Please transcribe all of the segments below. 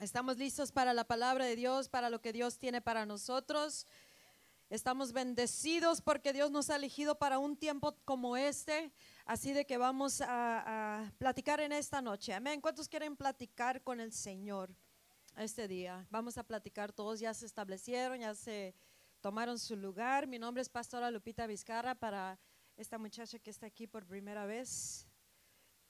Estamos listos para la palabra de Dios, para lo que Dios tiene para nosotros. Estamos bendecidos porque Dios nos ha elegido para un tiempo como este. Así de que vamos a, platicar en esta noche. Amén. ¿Cuántos quieren platicar con el Señor este día? Vamos a platicar. Todos ya se establecieron, ya se tomaron su lugar. Mi nombre es Pastora Lupita Vizcarra para esta muchacha que está aquí por primera vez.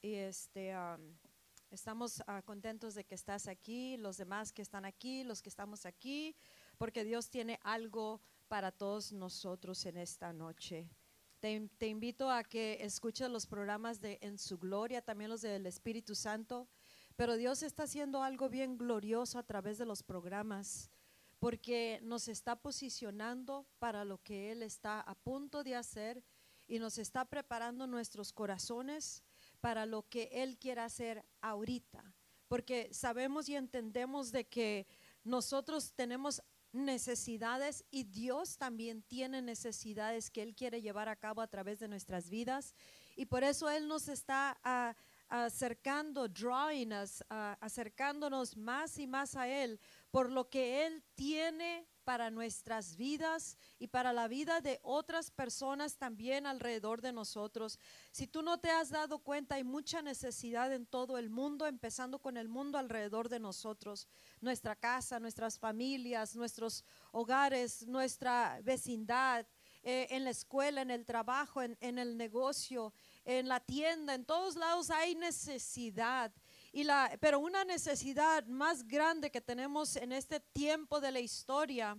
Y este. um, Estamos ah, contentos de que estás aquí, los demás que están aquí, los que estamos aquí, porque Dios tiene algo para todos nosotros en esta noche. Te, te invito a que escuches los programas de En su Gloria, también los del Espíritu Santo, pero Dios está haciendo algo bien glorioso a través de los programas, porque nos está posicionando para lo que Él está a punto de hacer y nos está preparando nuestros corazones para lo que Él quiera hacer ahorita, porque sabemos y entendemos de que nosotros tenemos necesidades y Dios también tiene necesidades que Él quiere llevar a cabo a través de nuestras vidas. Y por eso Él nos está ah, acercando, drawing us, ah, acercándonos más y más a Él por lo que Él tiene para nuestras vidas y para la vida de otras personas también alrededor de nosotros. Si tú no te has dado cuenta, hay mucha necesidad en todo el mundo, empezando con el mundo alrededor de nosotros, nuestra casa, nuestras familias, nuestros hogares, nuestra vecindad, eh, en la escuela, en el trabajo, en, en el negocio, en la tienda, en todos lados hay necesidad. Y la, pero una necesidad más grande que tenemos en este tiempo de la historia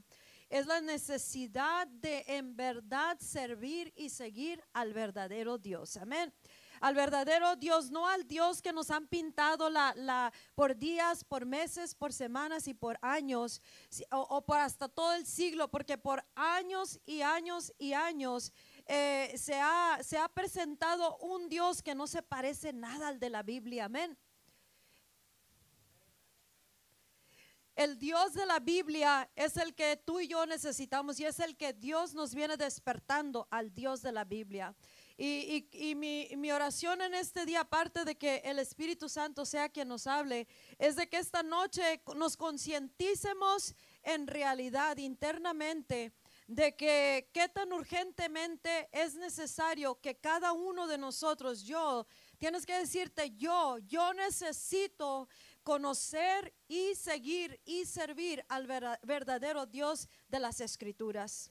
es la necesidad de en verdad servir y seguir al verdadero Dios. Amén. Al verdadero Dios, no al Dios que nos han pintado la, la, por días, por meses, por semanas y por años, o por hasta todo el siglo, porque por años y años y años eh, se, ha, se ha presentado un Dios que no se parece nada al de la Biblia. Amén. El Dios de la Biblia es el que tú y yo necesitamos y es el que Dios nos viene despertando al Dios de la Biblia. Y, y- mi oración en este día, aparte de que el Espíritu Santo sea quien nos hable, es de que esta noche nos concienticemos en realidad internamente de que qué tan urgentemente es necesario que cada uno de nosotros, yo, tienes que decirte yo, yo necesito conocer y seguir y servir al verdadero Dios de las escrituras.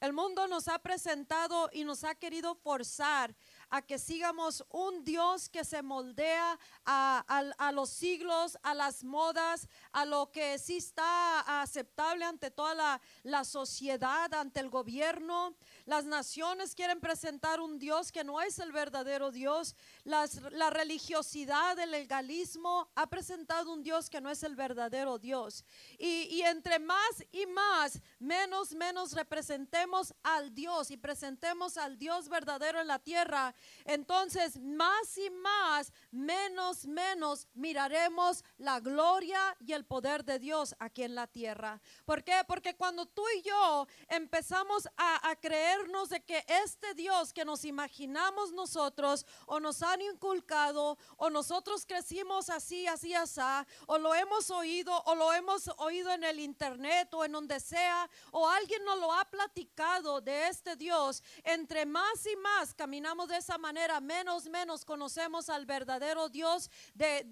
El mundo nos ha presentado y nos ha querido forzar a que sigamos un Dios que se moldea a los siglos, a las modas, a lo que sí está aceptable ante toda la, la sociedad, ante el gobierno. Las naciones quieren presentar un Dios que no es el verdadero Dios. Las- la religiosidad, el legalismo ha presentado un Dios que no es el verdadero Dios. Y, y entre más y más, menos, menos representemos al Dios y presentemos al Dios verdadero en la tierra, entonces más y más, menos, menos miraremos la gloria y el poder de Dios aquí en la tierra. ¿Por qué? Porque cuando tú y yo empezamos a, a creernos de que este Dios que nos imaginamos nosotros o nos han inculcado o nosotros crecimos así, así, así, o lo hemos oído o lo hemos oído en el internet o en donde sea, o alguien nos lo ha platicado de este Dios, entre más y más caminamos de esa manera, menos, menos conocemos al verdadero Dios, de,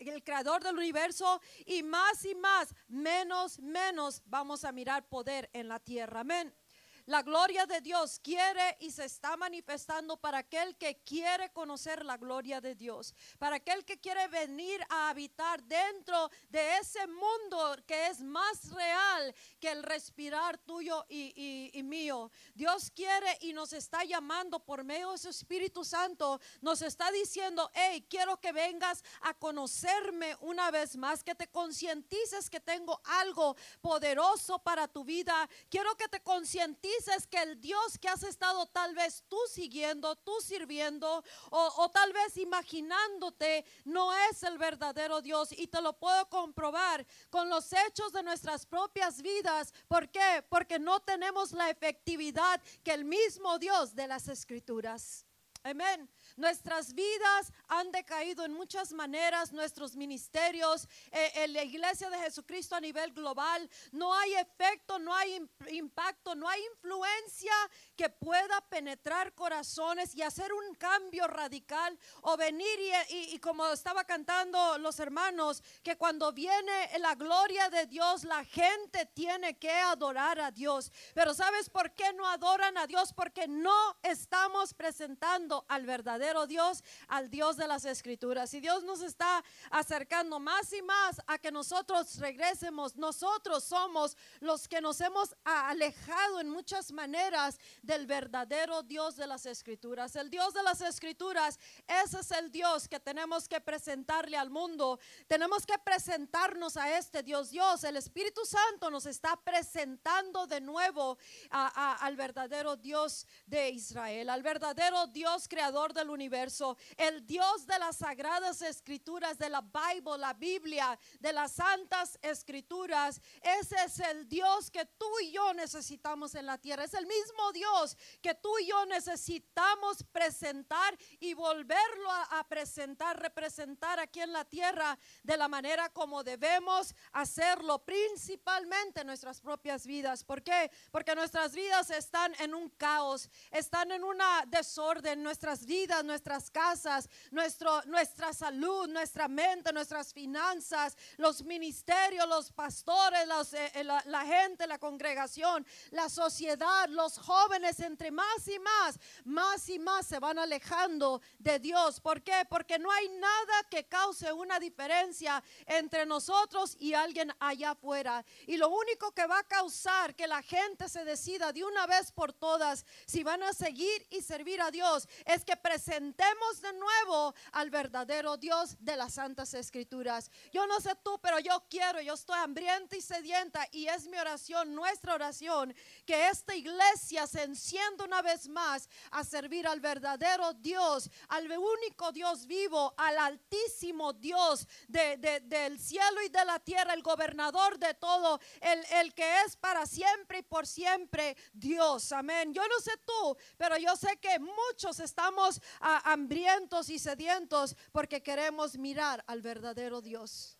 el creador del universo, y más y más, menos, menos vamos a mirar poder en la tierra. Amén. La gloria de Dios quiere y se está manifestando para aquel que quiere conocer la gloria de Dios, para aquel que quiere venir a habitar dentro de ese mundo que es más real que el respirar tuyo y, y- y mío. Dios quiere y nos está llamando por medio de su Espíritu Santo, nos está diciendo, hey, quiero que vengas a conocerme una vez más, que te concientices que tengo algo poderoso para tu vida, quiero que te concientices que el Dios que has estado tal vez tú siguiendo, tú sirviendo o, o tal vez imaginándote no es el verdadero Dios y te lo puedo comprobar con los hechos de nuestras propias vidas. ¿Por qué? Porque no tenemos la efectividad que el mismo Dios de las escrituras. Amén. Nuestras vidas han decaído en muchas maneras, nuestros ministerios, eh, en la iglesia de Jesucristo a nivel global. No hay efecto, no hay im- impacto, no hay influencia que pueda penetrar corazones y hacer un cambio radical o venir y- y como estaba cantando los hermanos, que cuando viene la gloria de Dios, la gente tiene que adorar a Dios. Pero ¿sabes por qué no adoran a Dios? Porque no estamos presentando al verdadero Dios, al Dios de las escrituras. Y Dios nos está acercando más y más a que nosotros regresemos. Nosotros somos los que nos hemos alejado en muchas maneras del verdadero Dios de las escrituras. El Dios de las escrituras, ese es el Dios que tenemos que presentarle al mundo. Tenemos que presentarnos a este Dios. Dios, el Espíritu Santo nos está presentando de nuevo al verdadero Dios de Israel, al verdadero Dios creador del universo, el Dios de las sagradas escrituras, de la Bible, la Biblia, de las santas escrituras. Ese es el Dios que tú y yo necesitamos en la tierra. Es el mismo Dios que tú y yo necesitamos presentar y volverlo a, a presentar, representar aquí en la tierra de la manera como debemos hacerlo, principalmente en nuestras propias vidas. ¿Por qué? Porque nuestras vidas están en un caos, están en una desorden, nuestras vidas, nuestras casas, nuestro, nuestra salud, nuestra mente, nuestras finanzas, los ministerios, los pastores, eh, eh, la, la gente, la congregación, la sociedad, los jóvenes, entre más y más, más y más se van alejando de Dios. ¿Por qué? Porque no hay nada que cause una diferencia entre nosotros y alguien allá afuera. Y lo único que va a causar que la gente se decida de una vez por todas si van a seguir y servir a Dios es que presentemos de nuevo al verdadero Dios de las santas escrituras. Yo no sé tú, pero yo quiero, yo estoy hambrienta y sedienta y es mi oración, nuestra oración, que esta iglesia se encienda una vez más a servir al verdadero Dios, al único Dios vivo, al altísimo Dios de- de- del cielo y de la tierra, el gobernador de todo, el, el que es para siempre y por siempre Dios. Amén. Yo no sé tú, pero yo sé que muchos estamos hambrientos y sedientos porque queremos mirar al verdadero Dios.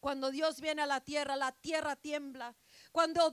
Cuando Dios viene a la tierra, la tierra tiembla. Cuando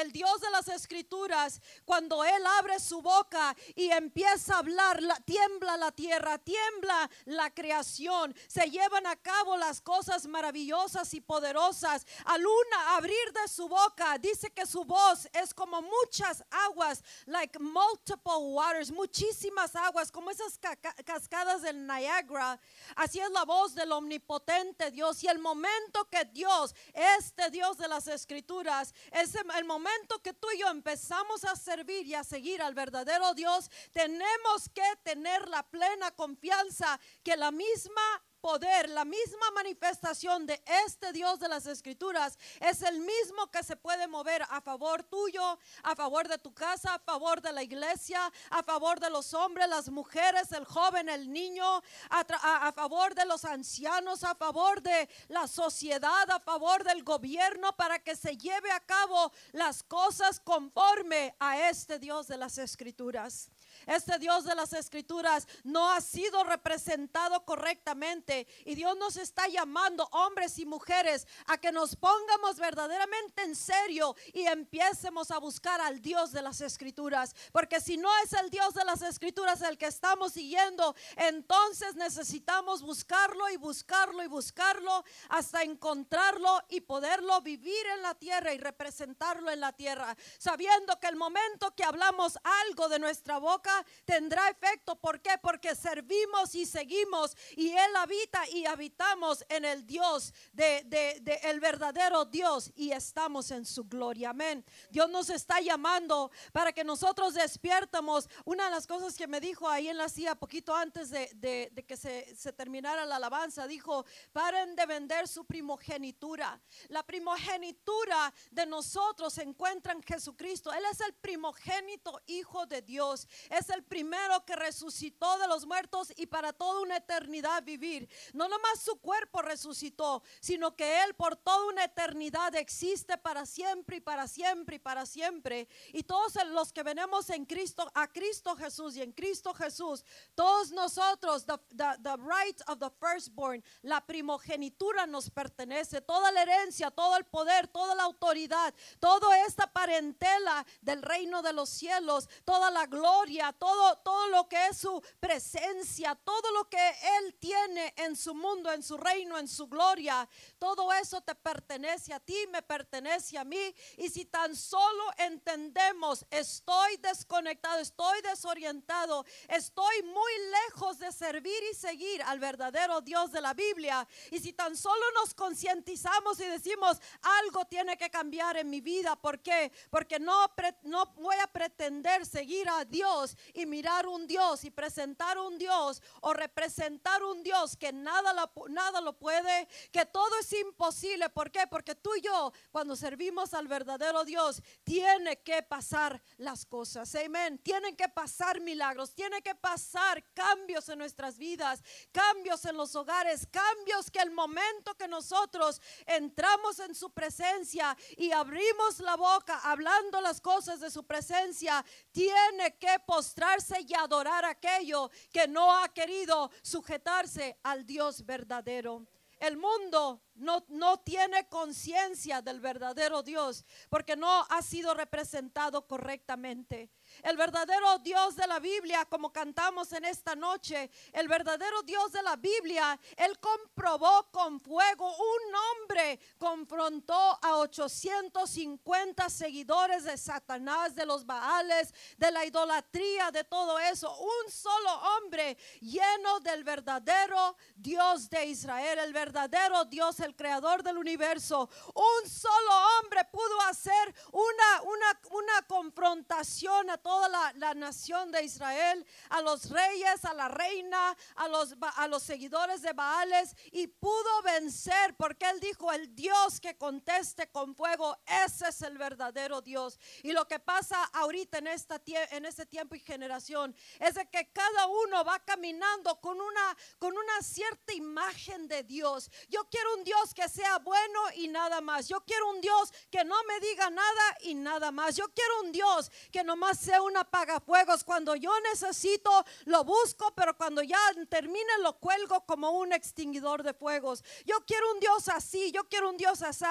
el, Dios de las escrituras, cuando Él abre su boca y empieza a hablar, la- tiembla la tierra, tiembla la creación, se llevan a cabo las cosas maravillosas y poderosas. Al una abrir de su boca, dice que su voz es como muchas aguas, like multiple waters, muchísimas aguas, como esas ca- ca- cascadas del Niagara. Así es la voz del omnipotente Dios. Y el momento que Dios, este Dios de las escrituras, es el momento que tú y yo empezamos a servir y a seguir al verdadero Dios, tenemos que tener la plena confianza que la misma poder, la misma manifestación de este Dios de las escrituras es el mismo que se puede mover a favor tuyo, a favor de tu casa, a favor de la iglesia, a favor de los hombres, las mujeres, el joven, el niño, a, a favor de los ancianos, a favor de la sociedad, a favor del gobierno, para que se lleve a cabo las cosas conforme a este Dios de las escrituras. Este Dios de las escrituras no ha sido representado correctamente y Dios nos está llamando, hombres y mujeres, a que nos pongamos verdaderamente en serio y empiecemos a buscar al Dios de las escrituras. Porque si no es el Dios de las escrituras el que estamos siguiendo, entonces necesitamos buscarlo y buscarlo y buscarlo hasta encontrarlo y poderlo vivir en la tierra y representarlo en la tierra, sabiendo que el momento que hablamos algo de nuestra boca tendrá efecto. ¿Por qué? Porque servimos y seguimos y Él habita y habitamos en el Dios, de, de- el verdadero Dios y estamos en su gloria. Amén. Dios nos está llamando para que nosotros despiertamos. Una de las cosas que me dijo ahí en la silla poquito antes de, de- que se, terminara la alabanza, dijo, paren de vender su primogenitura. La primogenitura de nosotros se encuentra en Jesucristo. Él es el primogénito Hijo de Dios. Es el primero que resucitó de los muertos y para toda una eternidad vivir. No nomás su cuerpo resucitó, sino que Él por toda una eternidad existe para siempre y para siempre y para siempre. Y todos los que venimos en Cristo, a Cristo Jesús y en Cristo Jesús, todos nosotros, the, the, the right of the firstborn, la primogenitura nos pertenece, toda la herencia, todo el poder, toda la autoridad, toda esta parentela del reino de los cielos, toda la gloria, todo, todo lo que es su presencia, todo lo que Él tiene en su mundo, en su reino, en su gloria, todo eso te pertenece a ti, me pertenece a mí. Y si tan solo entendemos, estoy desconectado, estoy desorientado, estoy muy lejos de servir y seguir al verdadero Dios de la Biblia. Y si tan solo nos concientizamos y decimos, algo tiene que cambiar en mi vida, ¿por qué? Porque no, no voy a pretender seguir a Dios y mirar un Dios y presentar un Dios o representar un Dios que nada nada lo puede, que todo es imposible. ¿Por qué? Porque tú y yo, cuando servimos al verdadero Dios, tiene que pasar las cosas. Amén. Tienen que pasar milagros, tiene que pasar cambios en nuestras vidas, cambios en los hogares, cambios que el momento que nosotros entramos en su presencia y abrimos la boca hablando las cosas de su presencia, tiene que postrarse y adorar aquello que no ha querido sujetarse al Dios verdadero. El mundo no, no tiene conciencia del verdadero Dios porque no ha sido representado correctamente. El verdadero Dios de la Biblia, como cantamos en esta noche, el verdadero Dios de la Biblia, Él comprobó con fuego. Un hombre confrontó a 850 seguidores de Satanás, de los Baales, de la idolatría, de todo eso. Un solo hombre lleno del verdadero Dios de Israel, el verdadero Dios, el creador del universo. Un solo hombre pudo hacer una, una, una confrontación a toda la, nación de Israel, a los reyes, a la reina, a los, a los seguidores de Baales y pudo vencer porque él dijo, el Dios que conteste con fuego, ese es el verdadero Dios. Y lo que pasa ahorita en, esta, en este tiempo y generación es de que cada uno va caminando con una, con una cierta imagen de Dios. Yo quiero un Dios que sea bueno y nada más. Yo quiero un Dios que no me diga nada y nada más. Yo quiero un Dios que nomás sea un apagafuegos. Cuando yo necesito, lo busco, pero cuando ya termine, lo cuelgo como un extinguidor de fuegos. Yo quiero un Dios así, yo quiero un Dios así.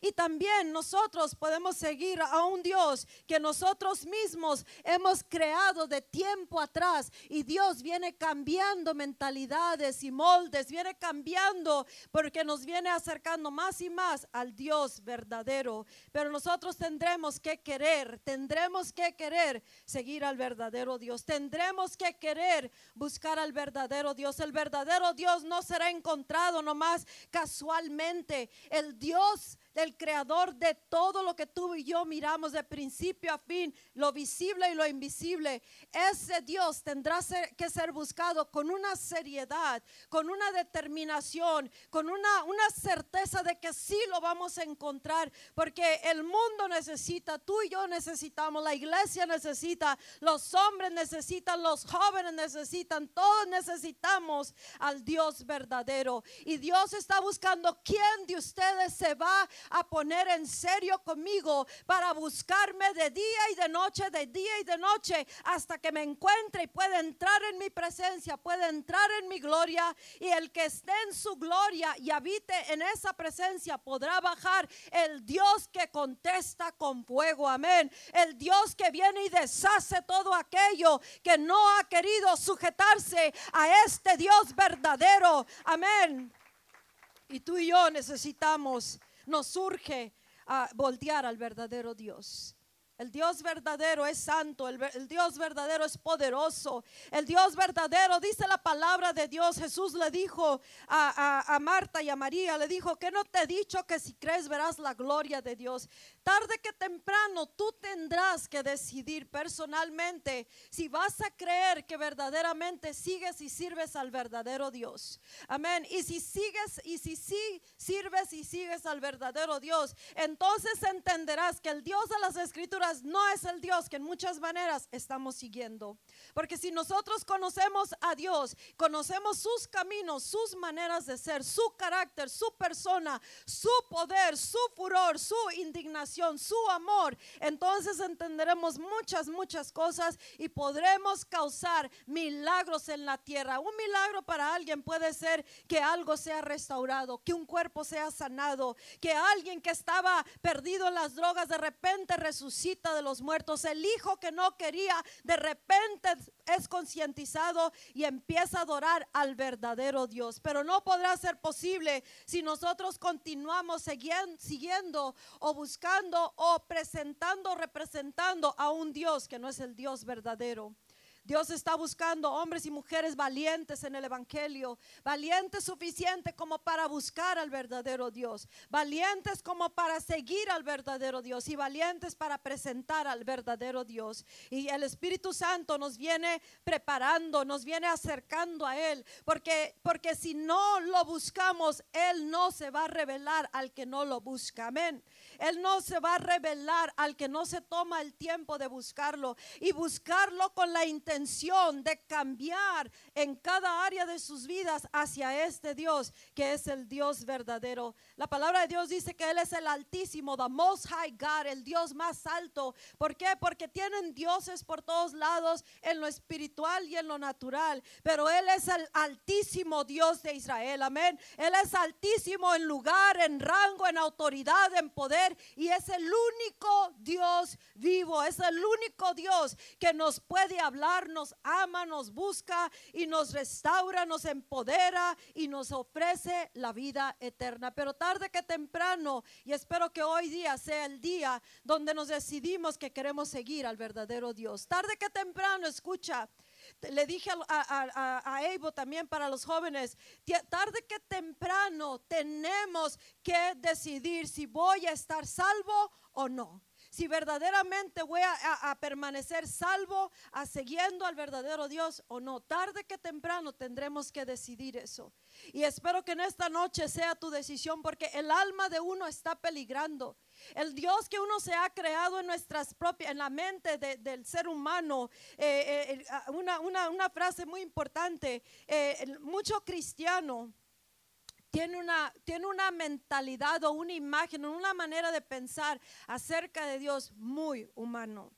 Y también nosotros podemos seguir a un Dios que nosotros mismos hemos creado de tiempo atrás. Y Dios viene cambiando mentalidades y moldes, viene cambiando porque nos viene acercando más y más al Dios verdadero. Pero nosotros tendremos que querer, tendremos que querer seguir al verdadero Dios. Tendremos que querer buscar al verdadero Dios. El verdadero Dios no será encontrado nomás casualmente. El Dios del creador de todo lo que tú y yo miramos de principio a fin, lo visible y lo invisible. Ese Dios tendrá que ser buscado con una seriedad, con una determinación, con una, una certeza de que sí lo vamos a encontrar, porque el mundo necesita, tú y yo necesitamos, la iglesia necesita, los hombres necesitan, los jóvenes necesitan, todos necesitamos al Dios verdadero. Y Dios está buscando quién de ustedes se va a poner en serio conmigo para buscarme de día y de noche, de día y de noche, hasta que me encuentre y pueda entrar en mi presencia, pueda entrar en mi gloria. Y el que esté en su gloria y habite en esa presencia podrá bajar el Dios que contesta con fuego. Amén. El Dios que viene y deshace todo aquello que no ha querido sujetarse a este Dios verdadero. Amén. Y tú y yo necesitamos nos surge a voltear al verdadero Dios. El Dios verdadero es santo, el, el, Dios verdadero es poderoso, el Dios verdadero, dice la palabra de Dios, Jesús le dijo a, a, a, Marta y a María, le dijo que no te he dicho que si crees verás la gloria de Dios. Tarde que temprano tú tendrás que decidir personalmente si vas a creer que verdaderamente sigues y sirves al verdadero Dios. Amén. Y si sigues y si sí sirves y sigues al verdadero Dios, entonces entenderás que el Dios de las escrituras no es el Dios que en muchas maneras estamos siguiendo. Porque si nosotros conocemos a Dios, conocemos sus caminos, sus maneras de ser, su carácter, su persona, su poder, su furor, su indignación, su amor, entonces entenderemos muchas, muchas cosas y podremos causar milagros en la tierra. Un milagro para alguien puede ser que algo sea restaurado, que un cuerpo sea sanado, que alguien que estaba perdido en las drogas de repente resucita de los muertos, el hijo que no quería de repente es concientizado y empieza a adorar al verdadero Dios. Pero no podrá ser posible si nosotros continuamos siguiendo, o buscando o presentando, representando a un Dios que no es el Dios verdadero. Dios está buscando hombres y mujeres valientes en el Evangelio, valientes suficiente como para buscar al verdadero Dios, valientes como para seguir al verdadero Dios y valientes para presentar al verdadero Dios. Y el Espíritu Santo nos viene preparando, nos viene acercando a Él, porque, porque si no lo buscamos, Él no se va a revelar al que no lo busca. Amén. Él no se va a revelar al que no se toma el tiempo de buscarlo y buscarlo con la intención de cambiar en cada área de sus vidas hacia este Dios que es el Dios verdadero. La palabra de Dios dice que Él es el altísimo, the most high God, el Dios más alto. ¿Por qué? Porque tienen dioses por todos lados en lo espiritual y en lo natural. Pero Él es el altísimo Dios de Israel. Amén. Él es altísimo en lugar, en rango, en autoridad, en poder y es el único Dios vivo, es el único Dios que nos puede hablar, nos ama, nos busca y nos restaura, nos empodera y nos ofrece la vida eterna. Pero tarde que temprano, y espero que hoy día sea el día donde nos decidimos que queremos seguir al verdadero Dios. Tarde que temprano, escucha, le dije a, a, también para los jóvenes, tarde que temprano tenemos que decidir si voy a estar salvo o no si verdaderamente voy a, permanecer salvo, a siguiendo al verdadero Dios o no. Tarde que temprano tendremos que decidir eso. Y espero que en esta noche sea tu decisión porque el alma de uno está peligrando. El Dios que uno se ha creado en nuestras propias, en la mente del ser humano. Eh, eh, ah, una, frase muy importante. Eh, mucho cristiano tiene una, tiene una mentalidad o una imagen, una manera de pensar acerca de Dios muy humano.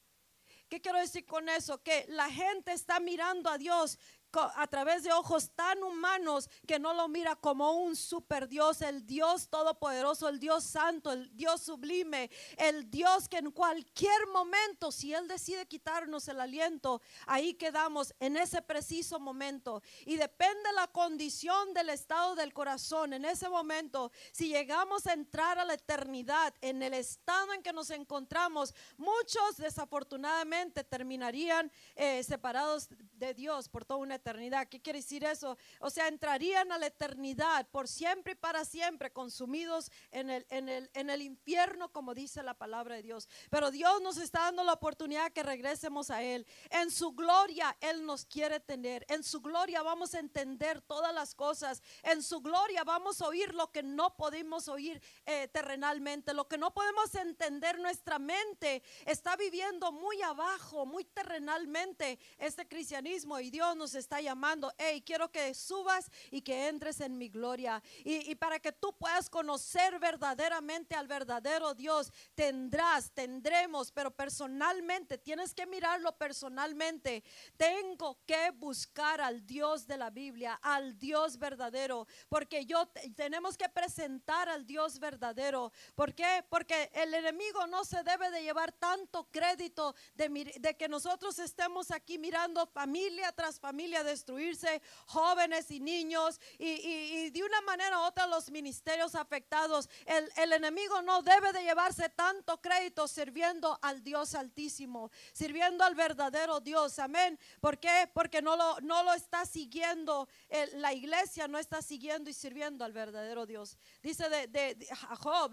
¿Qué quiero decir con eso? Que la gente está mirando a Dios a través de ojos tan humanos que no lo mira como un super Dios, el Dios todopoderoso, el Dios santo, el Dios sublime, el Dios que en cualquier momento, si Él decide quitarnos el aliento, ahí quedamos en ese preciso momento. Y depende la condición del estado del corazón en ese momento. Si llegamos a entrar a la eternidad en el estado en que nos encontramos, muchos desafortunadamente terminarían eh, separados de Dios por toda una eternidad. ¿Qué quiere decir eso? O sea, entrarían a la eternidad por siempre y para siempre, consumidos en el, en el, en el infierno, como dice la palabra de Dios. Pero Dios nos está dando la oportunidad que regresemos a Él. En su gloria Él nos quiere tener. En su gloria vamos a entender todas las cosas. En su gloria vamos a oír lo que no podemos oír eh, terrenalmente. Lo que no podemos entender nuestra mente está viviendo muy abajo, muy terrenalmente este cristianismo. Y Dios nos está llamando, hey, quiero que subas y que entres en mi gloria. Y, para que tú puedas conocer verdaderamente al verdadero Dios, tendrás, tendremos, pero personalmente, tienes que mirarlo personalmente. Tengo que buscar al Dios de la Biblia, al Dios verdadero, porque yo tenemos que presentar al Dios verdadero. ¿Por qué? Porque el enemigo no se debe de llevar tanto crédito de, de que nosotros estemos aquí mirando familia tras familia destruirse, jóvenes y niños, y, de una manera u otra los ministerios afectados. El, enemigo no debe de llevarse tanto crédito sirviendo al Dios altísimo, sirviendo al verdadero Dios. Amén. ¿Por qué? Porque no lo, no lo está siguiendo, la iglesia no está siguiendo y sirviendo al verdadero Dios. Dice de, Job,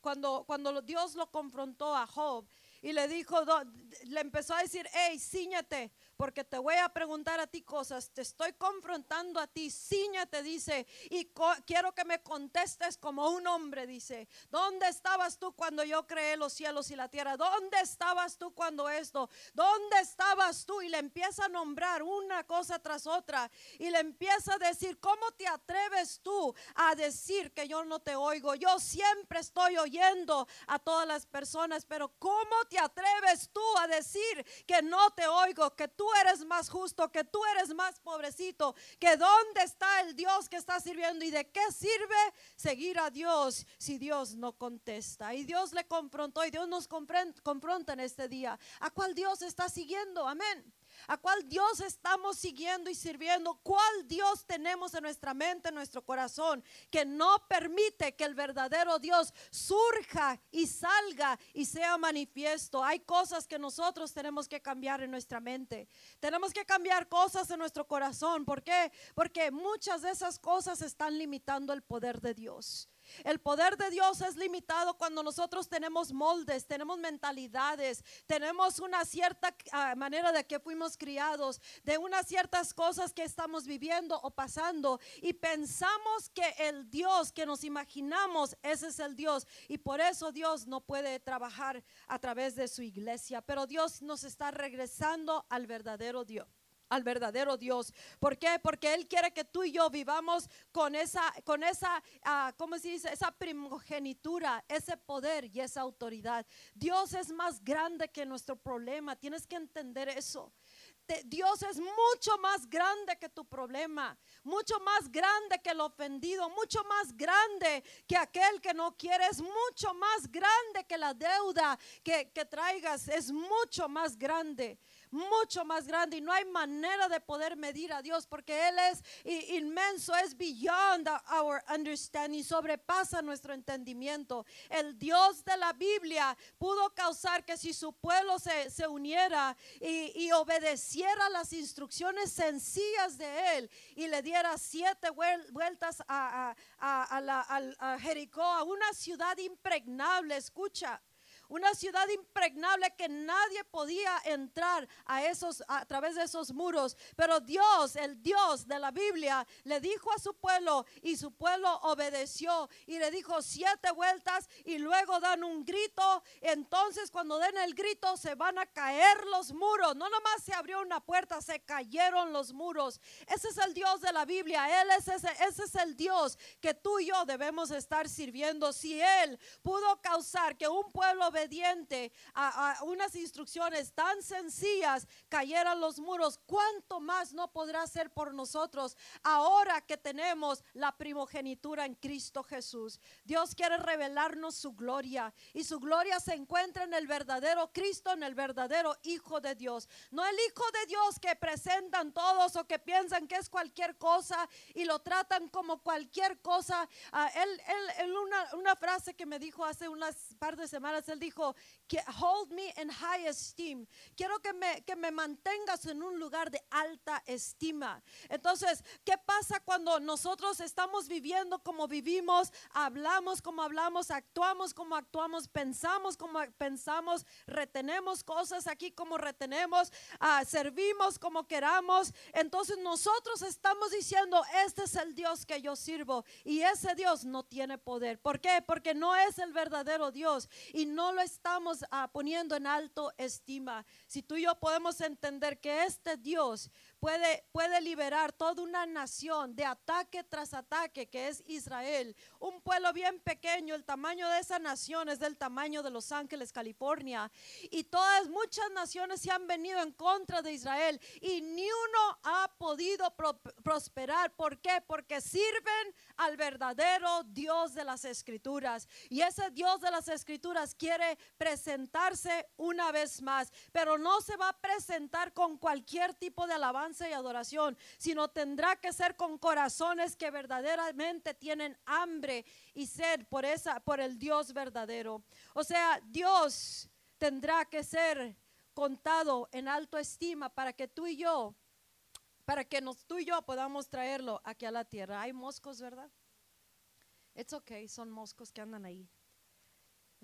cuando, cuando Dios lo confrontó a Job, y le dijo, le empezó a decir, hey, ciñate, porque te voy a preguntar a ti cosas, te estoy confrontando a ti, te dice, y quiero que me contestes como un hombre, dice, ¿dónde estabas tú cuando yo creé los cielos y la tierra? ¿Dónde estabas tú cuando esto? ¿Dónde estabas tú? Y le empieza a nombrar una cosa tras otra y le empieza a decir, ¿cómo te atreves tú a decir que yo no te oigo? Yo siempre estoy oyendo a todas las personas, pero ¿cómo te atreves tú a decir que no te oigo, que tú eres más justo, que tú eres más pobrecito, que dónde está el Dios que está sirviendo y de qué sirve seguir a Dios si Dios no contesta? Y Dios le confrontó y Dios nos confronta en este día. ¿A cuál Dios está siguiendo? Amén a cuál Dios estamos siguiendo y sirviendo, cuál Dios tenemos en nuestra mente, en nuestro corazón, que no permite que el verdadero Dios surja y salga y sea manifiesto. Hay cosas que nosotros tenemos que cambiar en nuestra mente. Tenemos que cambiar cosas en nuestro corazón. ¿Por qué? Porque muchas de esas cosas están limitando el poder de Dios. El poder de Dios es limitado cuando nosotros tenemos moldes, tenemos mentalidades, tenemos una cierta ah, manera de que fuimos criados, de unas ciertas cosas que estamos viviendo o pasando y pensamos que el Dios que nos imaginamos, ese es el Dios y por eso Dios no puede trabajar a través de su iglesia, pero Dios nos está regresando al verdadero Dios al verdadero Dios. ¿Por qué? Porque Él quiere que tú y yo vivamos con esa, con esa, uh, ¿cómo se dice? Esa primogenitura, ese poder y esa autoridad. Dios es más grande que nuestro problema. Tienes que entender eso. Dios es mucho más grande que tu problema, mucho más grande que el ofendido, mucho más grande que aquel que no quieres, mucho más grande que la deuda que, que traigas, es mucho más grande mucho más grande y no hay manera de poder medir a Dios porque Él es inmenso, es beyond our understanding, sobrepasa nuestro entendimiento. El Dios de la Biblia pudo causar que si su pueblo se, se uniera y, obedeciera las instrucciones sencillas de Él y le diera siete vueltas a, a Jericó, a una ciudad impregnable, escucha una ciudad impregnable que nadie podía entrar a esos a través de esos muros, pero Dios, el Dios de la Biblia, le dijo a su pueblo y su pueblo obedeció y le dijo siete vueltas y luego dan un grito, entonces cuando den el grito se van a caer los muros, no nomás se abrió una puerta, se cayeron los muros. Ese es el Dios de la Biblia, él es ese, ese es el Dios que tú y yo debemos estar sirviendo. Si él pudo causar que un pueblo obediente a, unas instrucciones tan sencillas cayeran los muros, ¿cuánto más no podrá ser por nosotros ahora que tenemos la primogenitura en Cristo Jesús? Dios quiere revelarnos su gloria y su gloria se encuentra en el verdadero Cristo, en el verdadero Hijo de Dios. No el Hijo de Dios que presentan todos o que piensan que es cualquier cosa y lo tratan como cualquier cosa. Ah, él, él, una, una frase que me dijo hace unas par de semanas, él dijo, hold me in high esteem. Quiero que me, que me mantengas en un lugar de alta estima. Entonces, ¿qué pasa cuando nosotros estamos viviendo como vivimos, hablamos como hablamos, actuamos como actuamos, pensamos como pensamos, retenemos cosas aquí como retenemos, uh, servimos como queramos? Entonces nosotros estamos diciendo, este es el Dios que yo sirvo y ese Dios no tiene poder. ¿Por qué? Porque no es el verdadero Dios y no lo estamos ah, poniendo en alto estima. Si tú y yo podemos entender que este Dios puede, puede liberar toda una nación de ataque tras ataque, que es Israel, un pueblo bien pequeño, el tamaño de esa nación es del tamaño de Los Ángeles, California, y todas, muchas naciones se han venido en contra de Israel y ni uno ha podido prosperar. ¿Por qué? Porque sirven al verdadero Dios de las Escrituras. Y ese Dios de las Escrituras quiere presentarse una vez más, pero no se va a presentar con cualquier tipo de alabanza y adoración, sino tendrá que ser con corazones que verdaderamente tienen hambre y sed por esa por el Dios verdadero. O sea, Dios tendrá que ser contado en alto estima para que tú y yo para que nos, tú y yo podamos traerlo aquí a la tierra. Hay moscos, ¿verdad? It's okay, son moscos que andan ahí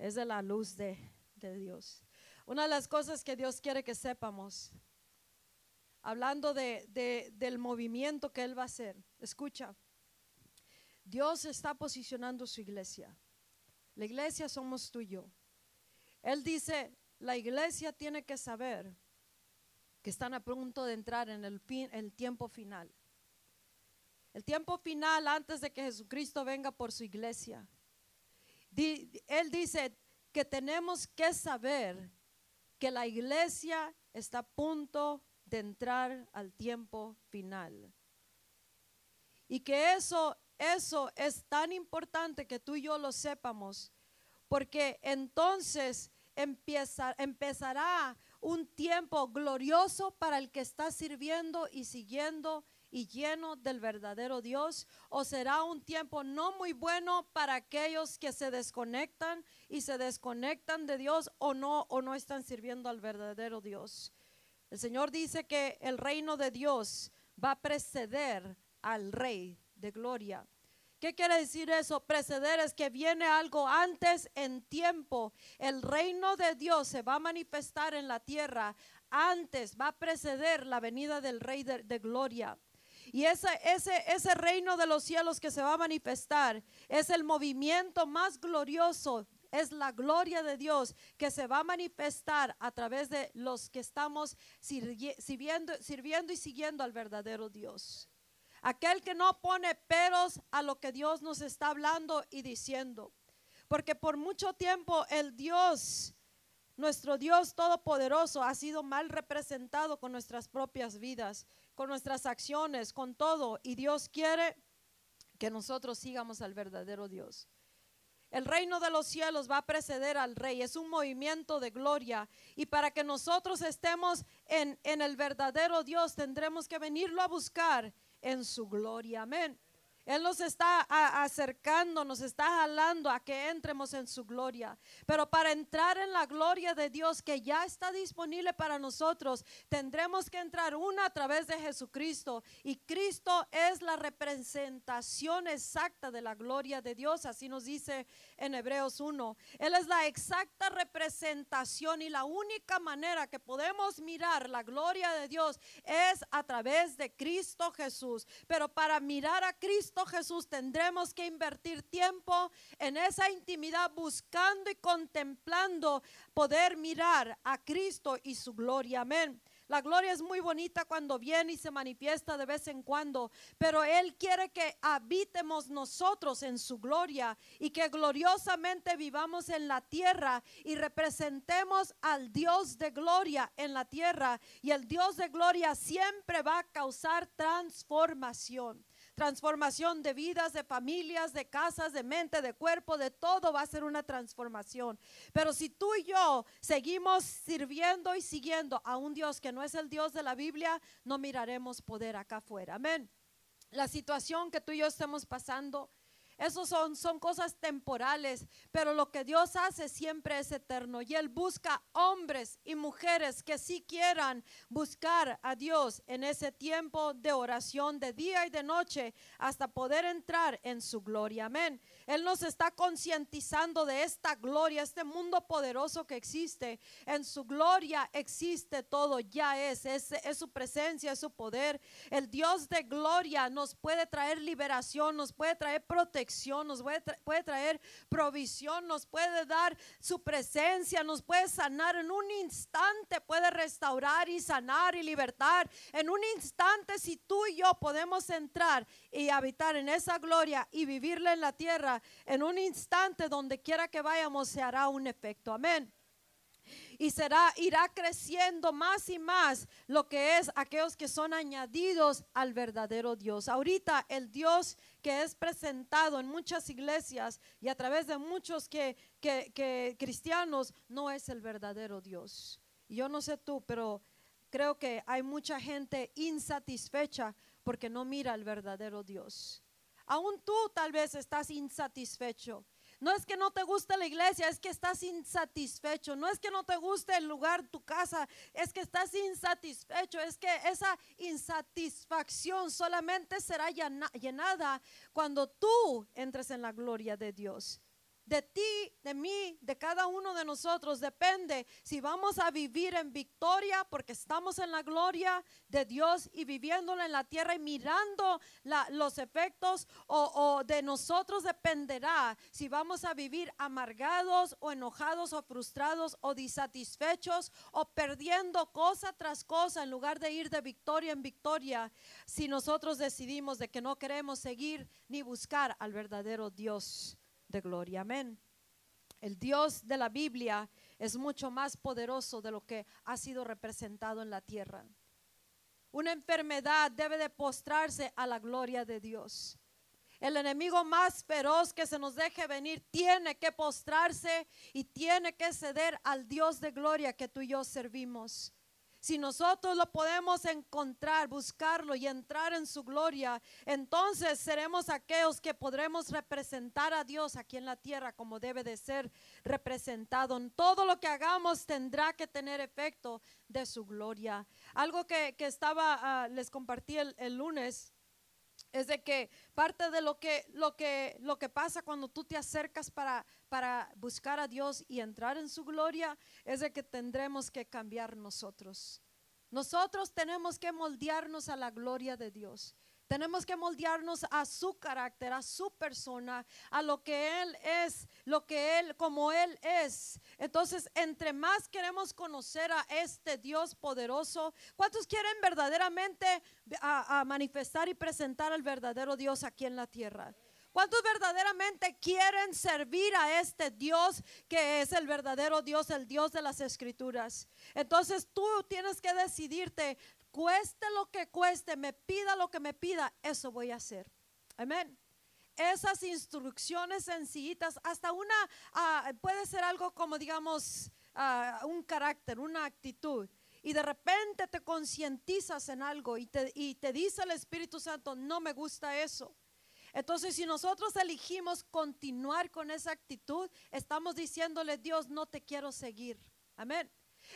es de la luz de, Dios. Una de las cosas que Dios quiere que sepamos hablando de, de- del movimiento que Él va a hacer. Escucha, Dios está posicionando su iglesia. La iglesia somos tú y yo. Él dice, la iglesia tiene que saber que están a punto de entrar en el, fin- el tiempo final. El tiempo final antes de que Jesucristo venga por su iglesia. Él dice que tenemos que saber que la iglesia está a punto de entrar al tiempo final. Y que eso, eso es tan importante que tú y yo lo sepamos, porque entonces empieza, empezará un tiempo glorioso para el que está sirviendo y siguiendo y lleno del verdadero Dios, o será un tiempo no muy bueno para aquellos que se desconectan y se desconectan de Dios o no o no están sirviendo al verdadero Dios. El Señor dice que el reino de Dios va a preceder al Rey de gloria. ¿Qué quiere decir eso? Preceder es que viene algo antes en tiempo. El reino de Dios se va a manifestar en la tierra antes, va a preceder la venida del Rey de, de gloria. Y ese, ese, ese reino de los cielos que se va a manifestar es el movimiento más glorioso, es la gloria de Dios que se va a manifestar a través de los que estamos sirvi- sirviendo, sirviendo y siguiendo al verdadero Dios. Aquel que no pone peros a lo que Dios nos está hablando y diciendo. Porque por mucho tiempo el Dios, nuestro Dios todopoderoso, ha sido mal representado con nuestras propias vidas, con nuestras acciones, con todo. Y Dios quiere que nosotros sigamos al verdadero Dios. El reino de los cielos va a preceder al rey, es un movimiento de gloria. Y para que nosotros estemos en, en el verdadero Dios, tendremos que venirlo a buscar en su gloria. Amén. Él nos está acercando, nos está jalando a que entremos en su gloria. Pero para entrar en la gloria de Dios que ya está disponible para nosotros, tendremos que entrar una a través de Jesucristo. Y Cristo es la representación exacta de la gloria de Dios, así nos dice en Hebreos 1. Él es la exacta representación y la única manera que podemos mirar la gloria de Dios es a través de Cristo Jesús. Pero para mirar a Cristo Jesús tendremos que invertir tiempo en esa intimidad buscando y contemplando poder mirar a Cristo y su gloria. Amén. La gloria es muy bonita cuando viene y se manifiesta de vez en cuando, pero Él quiere que habitemos nosotros en su gloria y que gloriosamente vivamos en la tierra y representemos al Dios de gloria en la tierra. Y el Dios de gloria siempre va a causar transformación transformación de vidas, de familias, de casas, de mente, de cuerpo, de todo va a ser una transformación. Pero si tú y yo seguimos sirviendo y siguiendo a un Dios que no es el Dios de la Biblia, no miraremos poder acá afuera. Amén. La situación que tú y yo estemos pasando, esos son, son cosas temporales, pero lo que Dios hace siempre es eterno. Y Él busca hombres y mujeres que sí quieran buscar a Dios en ese tiempo de oración de día y de noche hasta poder entrar en su gloria. Amén. Él nos está concientizando de esta gloria, este mundo poderoso que existe. En su gloria existe todo, ya es, es, es su presencia, es su poder. El Dios de gloria nos puede traer liberación, nos puede traer protección, nos puede, puede traer provisión, nos puede dar su presencia, nos puede sanar en un instante, puede restaurar y sanar y libertar. En un instante, si tú y yo podemos entrar y habitar en esa gloria y vivirla en la tierra, en un instante, donde quiera que vayamos, se hará un efecto. Amén y será irá creciendo más y más lo que es aquellos que son añadidos al verdadero Dios. Ahorita el Dios que es presentado en muchas iglesias y a través de muchos que, que, cristianos no es el verdadero Dios. Y yo no sé tú, pero creo que hay mucha gente insatisfecha porque no mira al verdadero Dios. Aún tú tal vez estás insatisfecho. No es que no te guste la iglesia, es que estás insatisfecho. No es que no te guste el lugar, tu casa, es que estás insatisfecho. Es que esa insatisfacción solamente será llena- llenada cuando tú entres en la gloria de Dios. De ti, de mí, de cada uno de nosotros. Depende si vamos a vivir en victoria porque estamos en la gloria de Dios y viviéndola en la tierra y mirando los efectos o, o de nosotros dependerá si vamos a vivir amargados o enojados o frustrados o disatisfechos o perdiendo cosa tras cosa en lugar de ir de victoria en victoria. Si nosotros decidimos de que no queremos seguir ni buscar al verdadero Dios de gloria. Amén. El Dios de la Biblia es mucho más poderoso de lo que ha sido representado en la tierra. Una enfermedad debe de postrarse a la gloria de Dios. El enemigo más feroz que se nos deje venir tiene que postrarse y tiene que ceder al Dios de gloria que tú y yo servimos. Si nosotros lo podemos encontrar, buscarlo y entrar en su gloria, entonces seremos aquellos que podremos representar a Dios aquí en la tierra como debe de ser representado. Todo lo que hagamos tendrá que tener efecto de su gloria. Algo que, estaba, ah, les compartí el lunes es de que parte de lo que, lo que, lo que pasa cuando tú te acercas para, para buscar a Dios y entrar en su gloria es de que tendremos que cambiar nosotros. Nosotros tenemos que moldearnos a la gloria de Dios. Tenemos que moldearnos a su carácter, a su persona, a lo que Él es, lo que Él, como Él es. Entonces, entre más queremos conocer a este Dios poderoso, ¿cuántos quieren verdaderamente manifestar y presentar al verdadero Dios aquí en la tierra? ¿Cuántos verdaderamente quieren servir a este Dios que es el verdadero Dios, el Dios de las escrituras? Entonces tú tienes que decidirte, cueste lo que cueste, me pida lo que me pida, eso voy a hacer. Amén. Esas instrucciones sencillitas, hasta una, ah, puede ser algo como digamos ah, un carácter, una actitud. Y de repente te concientizas en algo y te, y te dice el Espíritu Santo, no me gusta eso. Entonces, si nosotros elegimos continuar con esa actitud, estamos diciéndole, Dios, no te quiero seguir. Amén.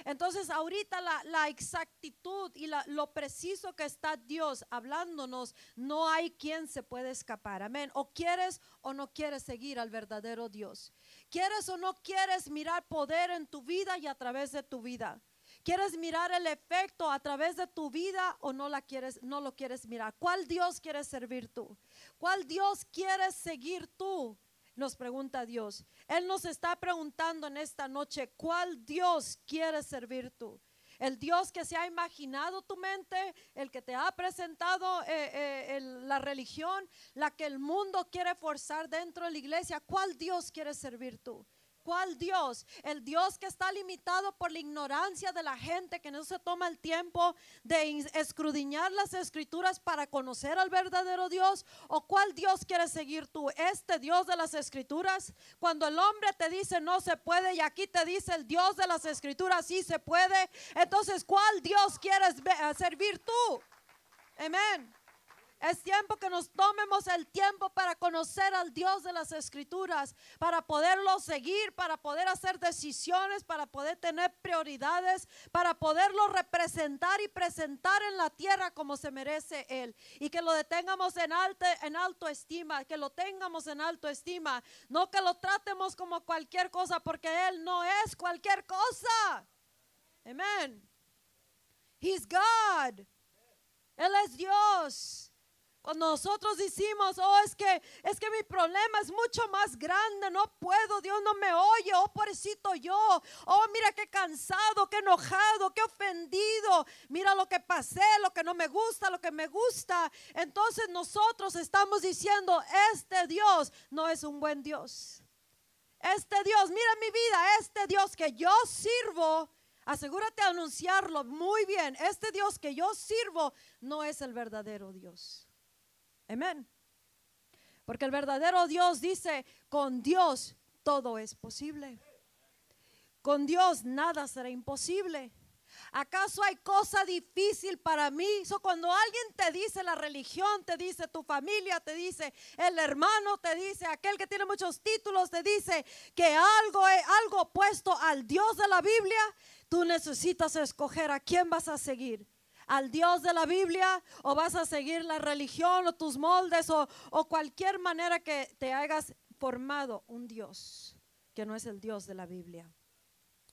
Entonces ahorita la, exactitud y lo preciso que está Dios hablándonos, no hay quien se puede escapar. Amén. O quieres o no quieres seguir al verdadero Dios. Quieres o no quieres mirar poder en tu vida y a través de tu vida. ¿Quieres mirar el efecto a través de tu vida o no la quieres no lo quieres mirar? ¿Cuál Dios quieres servir tú? ¿Cuál Dios quieres seguir tú? nos pregunta Dios. Él nos está preguntando en esta noche, ¿cuál Dios quieres servir tú? El Dios que se ha imaginado tu mente, el que te ha presentado eh, eh, la religión, la que el mundo quiere forzar dentro de la iglesia, ¿cuál Dios quieres servir tú? ¿Cuál Dios? El Dios que está limitado por la ignorancia de la gente que no se toma el tiempo de escrudiñar las escrituras para conocer al verdadero Dios. ¿O cuál Dios quieres seguir tú? Este Dios de las escrituras. Cuando el hombre te dice no se puede y aquí te dice el Dios de las escrituras sí se puede. Entonces, ¿cuál Dios quieres servir tú? Amén. Es tiempo que nos tomemos el tiempo para conocer al Dios de las escrituras, para poderlo seguir, para poder hacer decisiones, para poder tener prioridades, para poderlo representar y presentar en la tierra como se merece Él. Y que lo detengamos en, alto, en alto estima, que lo tengamos en alto estima, no que lo tratemos como cualquier cosa, porque Él no es cualquier cosa. Amén. He's God. Él es Dios. Cuando nosotros decimos, oh, es que es que mi problema es mucho más grande, no puedo, Dios no me oye, oh, pobrecito yo, oh, mira qué cansado, qué enojado, qué ofendido, mira lo que pasé, lo que no me gusta, lo que me gusta. Entonces nosotros estamos diciendo, este Dios no es un buen Dios. Este Dios, mira mi vida, este Dios que yo sirvo, asegúrate de anunciarlo muy bien, este Dios que yo sirvo no es el verdadero Dios. Amén. Porque el verdadero Dios dice, con Dios todo es posible. Con Dios nada será imposible. ¿Acaso hay cosa difícil para mí? cuando alguien te dice la religión, te dice tu familia, te dice el hermano, te dice aquel que tiene muchos títulos, te dice que algo es algo opuesto al Dios de la Biblia, tú necesitas escoger a quién vas a seguir al Dios de la Biblia o vas a seguir la religión o tus moldes o, cualquier manera que te hagas formado un Dios que no es el Dios de la Biblia.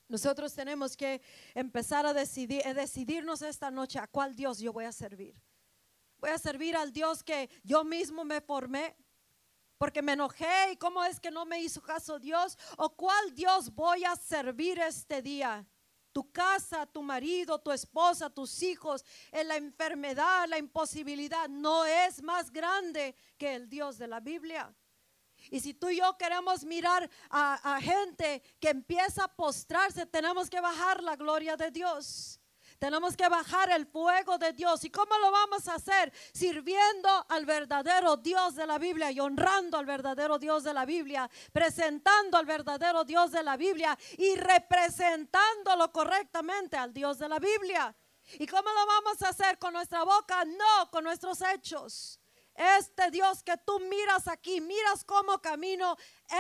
Nosotros tenemos que empezar a decidir, a decidirnos esta noche a cuál Dios yo voy a servir. Voy a servir al Dios que yo mismo me formé porque me enojé y cómo es que no me hizo caso Dios o cuál Dios voy a servir este día. Tu casa, tu marido, tu esposa, tus hijos, en la enfermedad, la imposibilidad no es más grande que el Dios de la Biblia. Y si tú y yo queremos mirar a, gente que empieza a postrarse, tenemos que bajar la gloria de Dios. Tenemos que bajar el fuego de Dios. ¿Y cómo lo vamos a hacer? Sirviendo al verdadero Dios de la Biblia y honrando al verdadero Dios de la Biblia, presentando al verdadero Dios de la Biblia y representándolo correctamente al Dios de la Biblia. ¿Y cómo lo vamos a hacer? ¿Con nuestra boca? No, con nuestros hechos. Este Dios que tú miras aquí, miras cómo camino,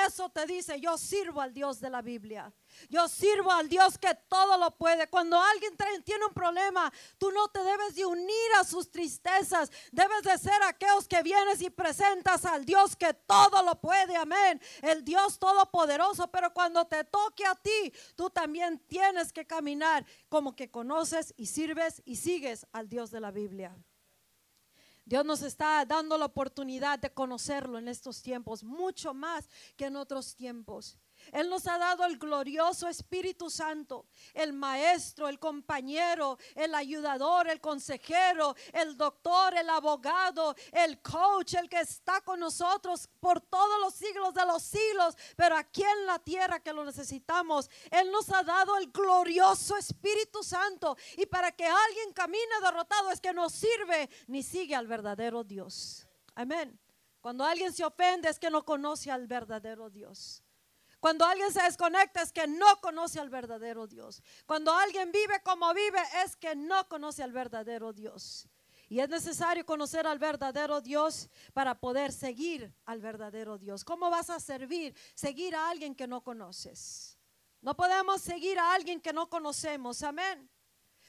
eso te dice, yo sirvo al Dios de la Biblia. Yo sirvo al Dios que todo lo puede. Cuando alguien tiene un problema, tú no te debes de unir a sus tristezas. Debes de ser aquellos que vienes y presentas al Dios que todo lo puede. Amén. El Dios todopoderoso. Pero cuando te toque a ti, tú también tienes que caminar como que conoces y sirves y sigues al Dios de la Biblia. Dios nos está dando la oportunidad de conocerlo en estos tiempos, mucho más que en otros tiempos. Él nos ha dado el glorioso Espíritu Santo, el maestro, el compañero, el ayudador, el consejero, el doctor, el abogado, el coach, el que está con nosotros por todos los siglos de los siglos, pero aquí en la tierra que lo necesitamos. Él nos ha dado el glorioso Espíritu Santo y para que alguien camine derrotado es que no sirve ni sigue al verdadero Dios. Amén. Cuando alguien se ofende es que no conoce al verdadero Dios. Cuando alguien se desconecta es que no conoce al verdadero Dios. Cuando alguien vive como vive es que no conoce al verdadero Dios. Y es necesario conocer al verdadero Dios para poder seguir al verdadero Dios. ¿Cómo vas a servir? Seguir a alguien que no conoces. No podemos seguir a alguien que no conocemos. Amén.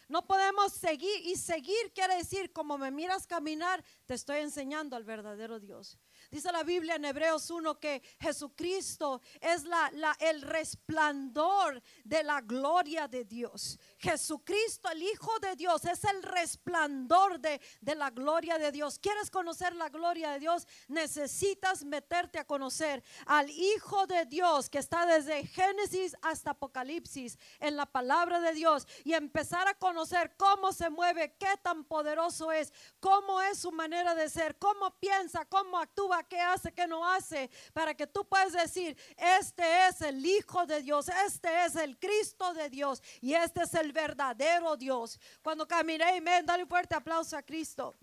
No podemos seguir y seguir quiere decir como me miras caminar, te estoy enseñando al verdadero Dios. Dice la Biblia en Hebreos 1 que Jesucristo es la, el resplandor de la gloria de Dios. Jesucristo, el Hijo de Dios, es el resplandor de, de la gloria de Dios. ¿Quieres conocer la gloria de Dios? Necesitas meterte a conocer al Hijo de Dios que está desde Génesis hasta Apocalipsis en la palabra de Dios y empezar a conocer cómo se mueve, qué tan poderoso es, cómo es su manera de ser, cómo piensa, cómo actúa qué hace, qué no hace, para que tú puedas decir, este es el Hijo de Dios, este es el Cristo de Dios y este es el verdadero Dios. Cuando caminé, me dale un fuerte aplauso a Cristo.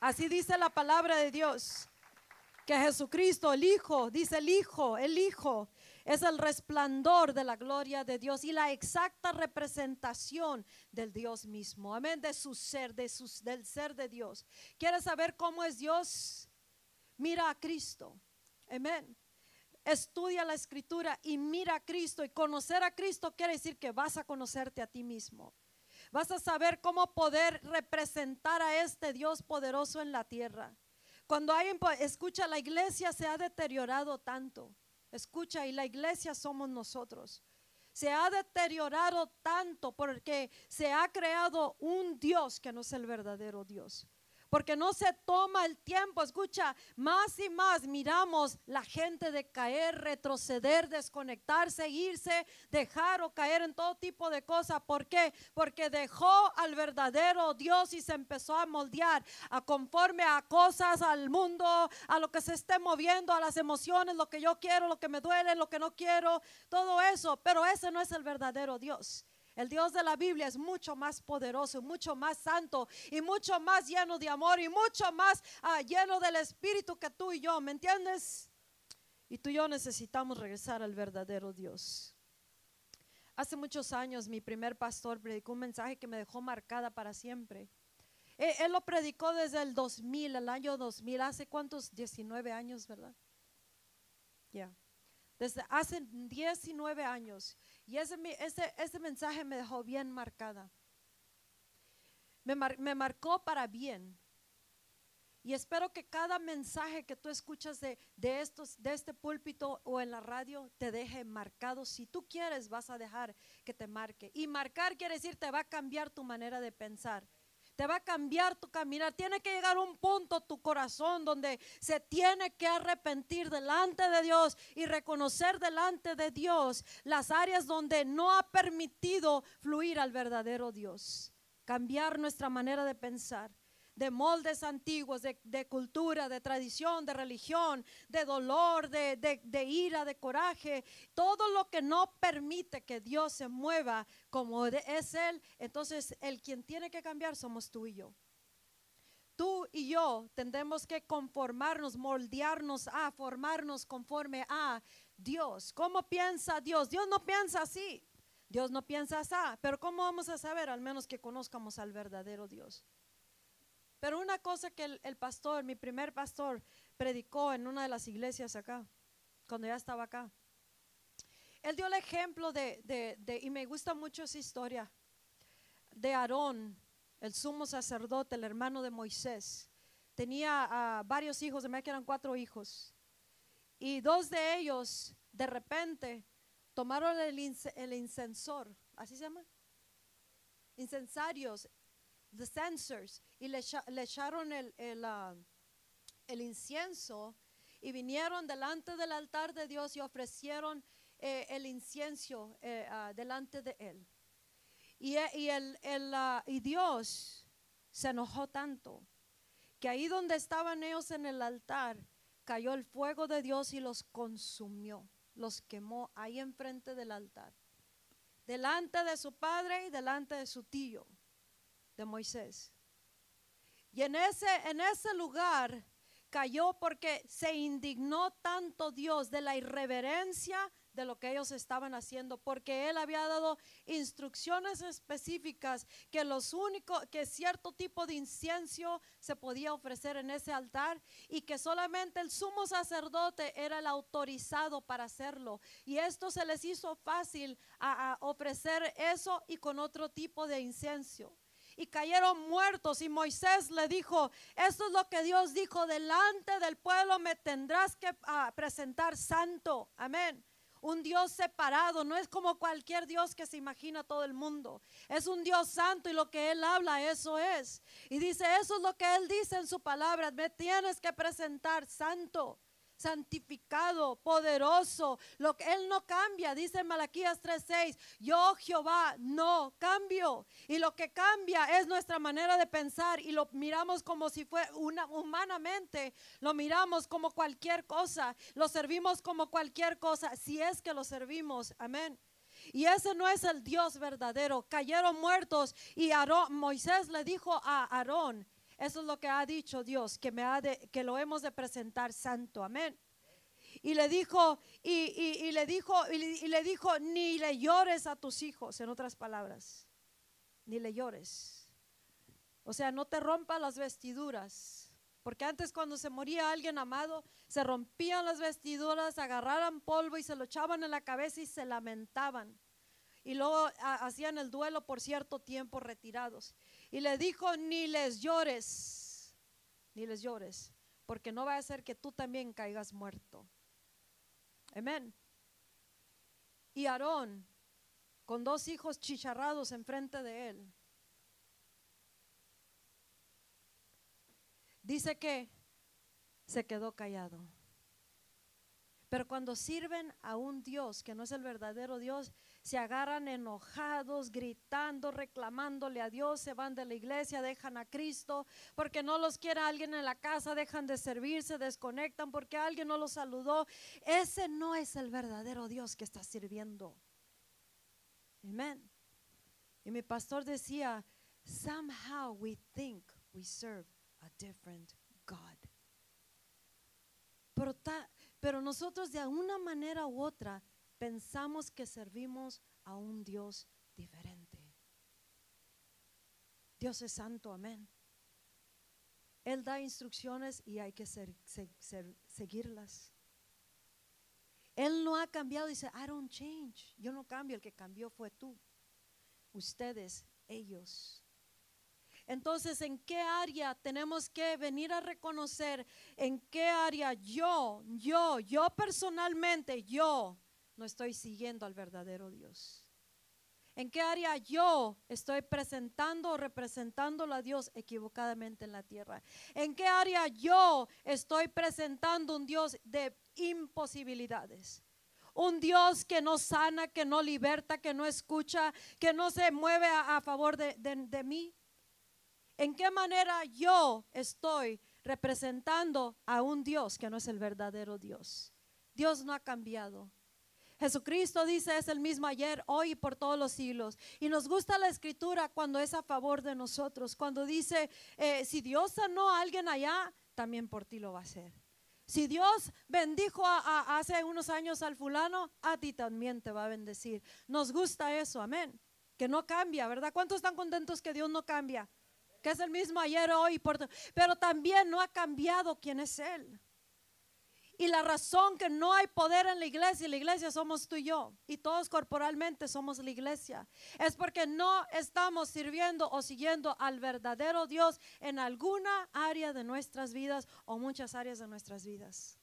Así dice la palabra de Dios, que Jesucristo, el Hijo, dice el Hijo, el Hijo, es el resplandor de la gloria de Dios y la exacta representación del Dios mismo. Amén, de su ser, de sus, del ser de Dios. ¿Quieres saber cómo es Dios? Mira a Cristo. Amén. Estudia la escritura y mira a Cristo. Y conocer a Cristo quiere decir que vas a conocerte a ti mismo. Vas a saber cómo poder representar a este Dios poderoso en la tierra. Cuando alguien escucha, la iglesia se ha deteriorado tanto. Escucha, y la iglesia somos nosotros. Se ha deteriorado tanto porque se ha creado un Dios que no es el verdadero Dios porque no se toma el tiempo. Escucha, más y más miramos la gente de caer, retroceder, desconectarse, irse, dejar o caer en todo tipo de cosas. ¿Por qué? Porque dejó al verdadero Dios y se empezó a moldear a conforme a cosas, al mundo, a lo que se esté moviendo, a las emociones, lo que yo quiero, lo que me duele, lo que no quiero, todo eso. Pero ese no es el verdadero Dios. El Dios de la Biblia es mucho más poderoso, mucho más santo y mucho más lleno de amor y mucho más ah, lleno del Espíritu que tú y yo, ¿me entiendes? Y tú y yo necesitamos regresar al verdadero Dios. Hace muchos años mi primer pastor predicó un mensaje que me dejó marcada para siempre. Él, él lo predicó desde el 2000, el año 2000, hace cuántos, 19 años, ¿verdad? Ya. Desde hace 19 años. Y ese, ese, ese mensaje me dejó bien marcada. Me, me marcó para bien. Y espero que cada mensaje que tú escuchas de, de, estos, de este púlpito o en la radio te deje marcado. Si tú quieres, vas a dejar que te marque. Y marcar quiere decir te va a cambiar tu manera de pensar. Te va a cambiar tu caminar. Tiene que llegar un punto tu corazón donde se tiene que arrepentir delante de Dios y reconocer delante de Dios las áreas donde no ha permitido fluir al verdadero Dios. Cambiar nuestra manera de pensar de moldes antiguos, de, cultura, de tradición, de religión, de dolor, de, de, ira, de coraje, todo lo que no permite que Dios se mueva como es Él, entonces el quien tiene que cambiar somos tú y yo. Tú y yo tendremos que conformarnos, moldearnos a, formarnos conforme a Dios. ¿Cómo piensa Dios? Dios no piensa así. Dios no piensa así. Pero ¿cómo vamos a saber? Al menos que conozcamos al verdadero Dios. Pero una cosa que el, pastor, mi primer pastor, predicó en una de las iglesias acá, cuando ya estaba acá. Él dio el ejemplo de, y me gusta mucho esa historia, de Aarón, el sumo sacerdote, el hermano de Moisés. Tenía varios hijos, de que eran cuatro hijos. Y dos de ellos, de repente, tomaron el, el incensor, ¿así se llama? Incensarios, the censors, y le, echaron el, ah, el, incienso y vinieron delante del altar de Dios y ofrecieron eh, el incienso eh, ah, delante de él. Eh, ah, y Dios se enojó tanto que ahí donde estaban ellos en el altar, cayó el fuego de Dios y los consumió, los quemó ahí enfrente del altar, delante de su padre y delante de su tío de Moisés. Y en ese, en ese lugar cayó porque se indignó tanto Dios de la irreverencia de lo que ellos estaban haciendo, porque él había dado instrucciones específicas que los únicos que cierto tipo de incienso se podía ofrecer en ese altar y que solamente el sumo sacerdote era el autorizado para hacerlo. Y esto se les hizo fácil a ofrecer eso y con otro tipo de incienso y cayeron muertos. Y Moisés le dijo, esto es lo que Dios dijo, delante del pueblo me tendrás que ah, presentar santo. Amén. Un Dios separado, no es como cualquier Dios que se imagina todo el mundo. Es un Dios santo y lo que Él habla, eso es. Y dice, eso es lo que Él dice en su palabra, me tienes que presentar santo santificado, poderoso. Lo que él no cambia, dice Malaquías 3:6, yo Jehová no cambio. Y lo que cambia es nuestra manera de pensar y lo miramos como si fuera una humanamente, lo miramos como cualquier cosa, lo servimos como cualquier cosa, si es que lo servimos. Amén. Y ese no es el Dios verdadero. Cayeron muertos y Moisés le dijo a Aarón, eso es lo que ha dicho Dios, que, me ha de, que lo hemos de presentar santo. Amén. Y le dijo, y, le dijo, y le, dijo, ni le llores a tus hijos, en otras palabras, ni le llores. O sea, no te rompa las vestiduras. Porque antes cuando se moría alguien amado, se rompían las vestiduras, agarraran polvo y se lo echaban en la cabeza y se lamentaban. Y luego hacían el duelo por cierto tiempo retirados. Y le dijo, ni les llores, ni les llores, porque no va a ser que tú también caigas muerto. Amén. Y Aarón, con dos hijos chicharrados enfrente de él, dice que se quedó callado. Pero cuando sirven a un Dios que no es el verdadero Dios, se agarran enojados, gritando, reclamándole a Dios, se van de la iglesia, dejan a Cristo, porque no los quiere alguien en la casa, dejan de servir, se desconectan porque alguien no los saludó. Ese no es el verdadero Dios que está sirviendo. Amén. Y mi pastor decía, somehow we think we serve a different God. Pero, pero nosotros de alguna manera u otra pensamos que servimos a un Dios diferente. Dios es santo, amén. Él da instrucciones y hay que seguirlas. Él no ha cambiado, dice, I don't change. Yo no cambio, el que cambió fue tú. Ustedes, ellos. Entonces, ¿en qué área tenemos que venir a reconocer? ¿En qué área yo, yo, yo personalmente, yo no estoy siguiendo al verdadero Dios? ¿En qué área yo estoy presentando o representándolo a Dios equivocadamente en la tierra? ¿En qué área yo estoy presentando un Dios de imposibilidades? Un Dios que no sana, que no liberta, que no escucha, que no se mueve a, favor de, de mí. ¿En qué manera yo estoy representando a un Dios que no es el verdadero Dios? Dios no ha cambiado. Jesucristo dice es el mismo ayer, hoy y por todos los siglos. Y nos gusta la escritura cuando es a favor de nosotros, cuando dice, eh, si Dios sanó a alguien allá, también por ti lo va a hacer. Si Dios bendijo hace unos años al fulano, a ti también te va a bendecir. Nos gusta eso, amén. Que no cambia, ¿verdad? ¿Cuántos están contentos que Dios no cambia? Que es el mismo ayer, hoy, por pero también no ha cambiado quién es Él. Y la razón que no hay poder en la iglesia, y la iglesia somos tú y yo, y todos corporalmente somos la iglesia, es porque no estamos sirviendo o siguiendo al verdadero Dios en alguna área de nuestras vidas o muchas áreas de nuestras vidas.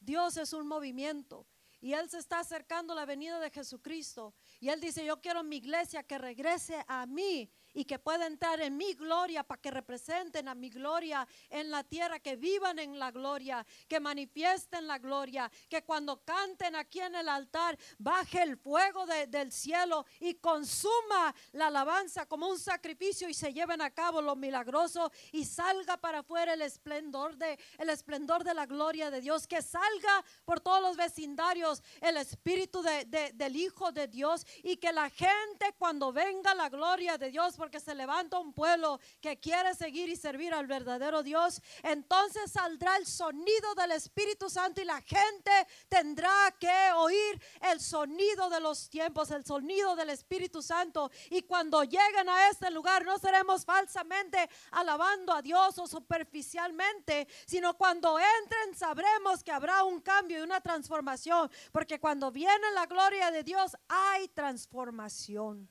Dios es un movimiento y Él se está acercando a la venida de Jesucristo. Y Él dice, yo quiero mi iglesia que regrese a mí y que pueda entrar en mi gloria para que representen a mi gloria en la tierra, que vivan en la gloria, que manifiesten la gloria, que cuando canten aquí en el altar baje el fuego del cielo y consuma la alabanza como un sacrificio y se lleven a cabo lo milagroso y salga para afuera el esplendor de el esplendor de la gloria de Dios, que salga por todos los vecindarios el espíritu del Hijo de Dios y que la gente cuando venga la gloria de Dios porque se levanta un pueblo que quiere seguir y servir al verdadero Dios, entonces saldrá el sonido del Espíritu Santo y la gente tendrá que oír el sonido de los tiempos, el sonido del Espíritu Santo. Y cuando lleguen a este lugar, no seremos falsamente alabando a Dios o superficialmente, sino cuando entren sabremos que habrá un cambio y una transformación, porque cuando viene la gloria de Dios hay transformación.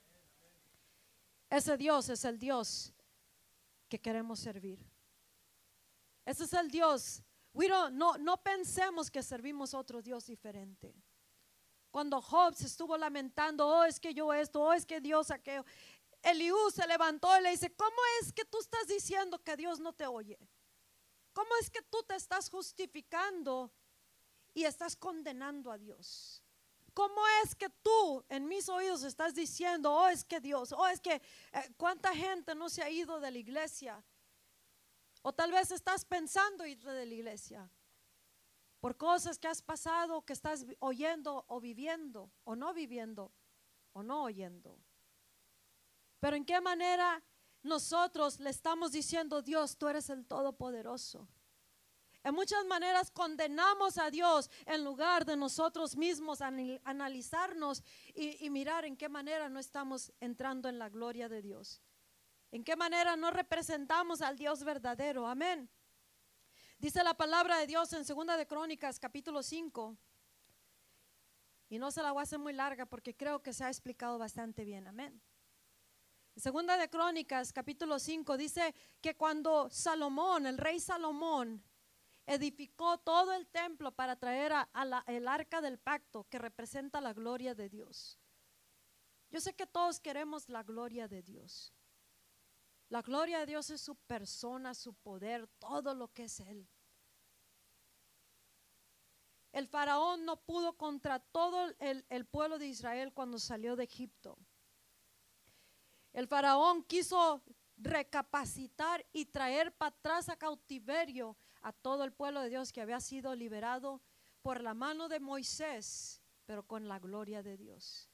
Ese Dios es el Dios que queremos servir. Ese es el Dios. no, no pensemos que servimos otro Dios diferente. Cuando Job se estuvo lamentando, oh, es que yo esto, oh, es que Dios aquello. Eliú se levantó y le dice, ¿cómo es que tú estás diciendo que Dios no te oye? ¿Cómo es que tú te estás justificando y estás condenando a Dios? ¿Cómo es que tú en mis oídos estás diciendo, oh es que Dios, oh es que eh, cuánta gente no se ha ido de la iglesia? O tal vez estás pensando ir de la iglesia por cosas que has pasado, que estás oyendo o viviendo, o no viviendo, o no oyendo. Pero en qué manera nosotros le estamos diciendo, Dios, tú eres el Todopoderoso. En muchas maneras condenamos a Dios en lugar de nosotros mismos analizarnos y, mirar en qué manera no estamos entrando en la gloria de Dios. En qué manera no representamos al Dios verdadero. Amén. Dice la palabra de Dios en Segunda de Crónicas, capítulo 5. Y no se la voy a hacer muy larga porque creo que se ha explicado bastante bien. Amén. Segunda de Crónicas, capítulo 5, dice que cuando Salomón, el rey Salomón, edificó todo el templo para traer a, el arca del pacto que representa la gloria de Dios. Yo sé que todos queremos la gloria de Dios. La gloria de Dios es su persona, su poder, todo lo que es Él. El faraón no pudo contra todo el, el, pueblo de Israel cuando salió de Egipto. El faraón quiso recapacitar y traer para atrás a cautiverio a todo el pueblo de Dios que había sido liberado por la mano de Moisés, pero con la gloria de Dios.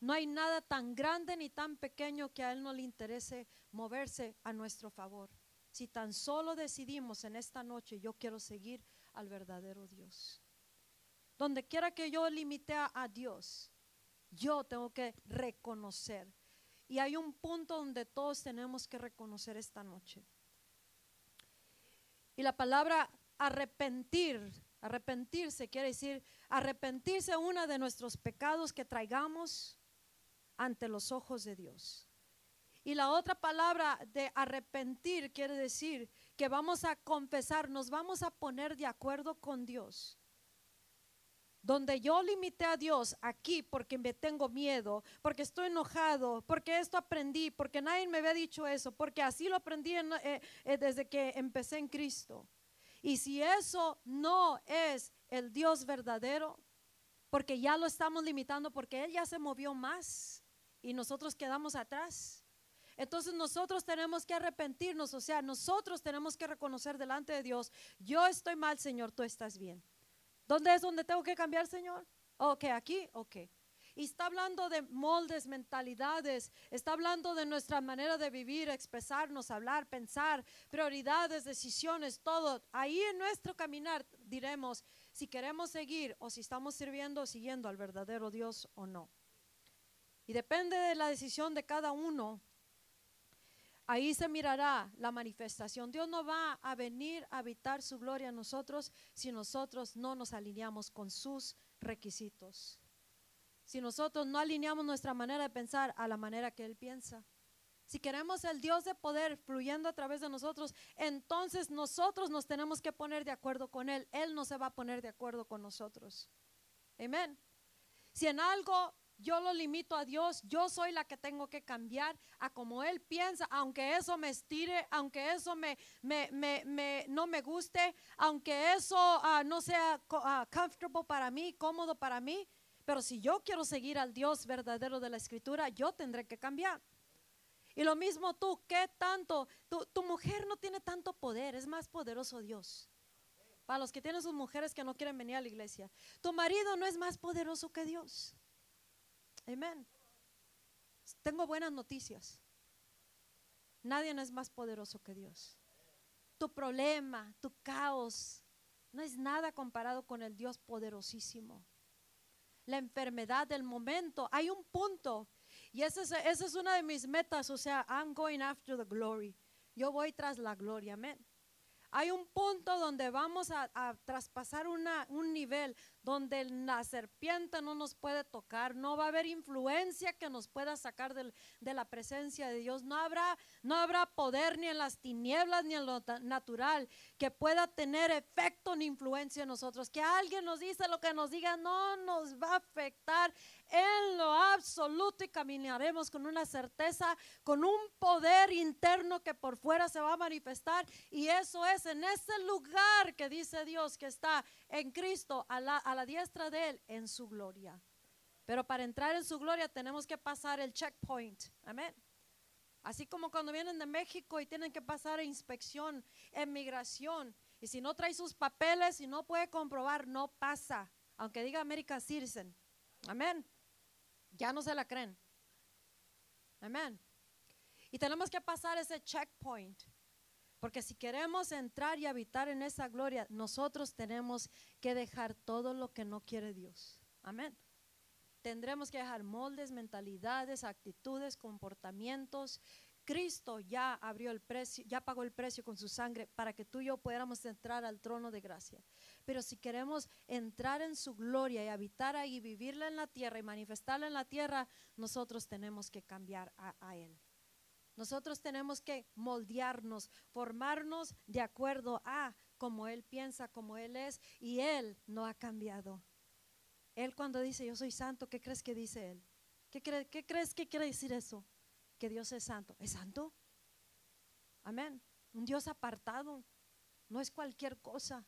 No hay nada tan grande ni tan pequeño que a Él no le interese moverse a nuestro favor. Si tan solo decidimos en esta noche, yo quiero seguir al verdadero Dios. Donde quiera que yo limite a Dios, yo tengo que reconocer. Y hay un punto donde todos tenemos que reconocer esta noche. Y la palabra arrepentir, arrepentirse quiere decir arrepentirse una de nuestros pecados que traigamos ante los ojos de Dios. Y la otra palabra de arrepentir quiere decir que vamos a confesar, nos vamos a poner de acuerdo con Dios. Donde yo limité a Dios aquí porque me tengo miedo, porque estoy enojado, porque esto aprendí, porque nadie me había dicho eso, porque así lo aprendí eh, eh, desde que empecé en Cristo. Y si eso no es el Dios verdadero, porque ya lo estamos limitando, porque Él ya se movió más y nosotros quedamos atrás. Entonces nosotros tenemos que arrepentirnos, o sea, nosotros tenemos que reconocer delante de Dios, yo estoy mal, Señor, tú estás bien. ¿Dónde es donde tengo que cambiar, Señor? Ok, aquí, ok. Y está hablando de moldes, mentalidades, está hablando de nuestra manera de vivir, expresarnos, hablar, pensar, prioridades, decisiones, todo. Ahí en nuestro caminar diremos si queremos seguir o si estamos sirviendo, siguiendo al verdadero Dios o no. Y depende de la decisión de cada uno, Ahí se mirará la manifestación. Dios no va a venir a habitar su gloria en nosotros si nosotros no nos alineamos con sus requisitos. Si nosotros no alineamos nuestra manera de pensar a la manera que Él piensa. Si queremos el Dios de poder fluyendo a través de nosotros, entonces nosotros nos tenemos que poner de acuerdo con Él. Él no se va a poner de acuerdo con nosotros. Amén. Si en algo yo lo limito a Dios, yo soy la que tengo que cambiar a como Él piensa, aunque eso me estire, aunque eso me, me, no me guste, aunque eso ah, no sea uh, comfortable para mí, cómodo para mí, pero si yo quiero seguir al Dios verdadero de la Escritura, yo tendré que cambiar. Y lo mismo tú, ¿qué tanto? Tu, tu mujer no tiene tanto poder, es más poderoso Dios. Para los que tienen sus mujeres que no quieren venir a la iglesia, tu marido no es más poderoso que Dios. Amén. Tengo buenas noticias. Nadie es más poderoso que Dios. Tu problema, tu caos, no es nada comparado con el Dios poderosísimo. La enfermedad del momento, hay un punto. Y esa es, esa es una de mis metas, o sea, I'm going after the glory. Yo voy tras la gloria, amén. Hay un punto donde vamos a, traspasar una, un nivel donde la serpiente no nos puede tocar, no va a haber influencia que nos pueda sacar de la presencia de Dios, no habrá, no habrá poder ni en las tinieblas ni en lo natural que pueda tener efecto ni influencia en nosotros. Que alguien nos dice lo que nos diga no nos va a afectar en lo absoluto y caminaremos con una certeza, con un poder interno que por fuera se va a manifestar y eso es en ese lugar que dice Dios que está en Cristo a la, diestra de Él en su gloria. Pero para entrar en su gloria tenemos que pasar el checkpoint. Amén. Así como cuando vienen de México y tienen que pasar a inspección, en migración. Y si no trae sus papeles y no puede comprobar, no pasa. Aunque diga América Citizen. Amén. Ya no se la creen. Amén. Y tenemos que pasar ese checkpoint. Porque si queremos entrar y habitar en esa gloria, nosotros tenemos que dejar todo lo que no quiere Dios. Amén. Tendremos que dejar moldes, mentalidades, actitudes, comportamientos. Cristo ya abrió el precio, ya pagó el precio con su sangre para que tú y yo pudiéramos entrar al trono de gracia. Pero si queremos entrar en su gloria y habitar ahí, vivirla en la tierra y manifestarla en la tierra, nosotros tenemos que cambiar a, Él. Nosotros tenemos que moldearnos, formarnos de acuerdo a como Él piensa, como Él es, y Él no ha cambiado. Él cuando dice yo soy santo, ¿qué crees que dice Él? ¿Qué, ¿Qué crees que quiere decir eso? Que Dios es santo. ¿Es santo? Amén. Un Dios apartado. No es cualquier cosa.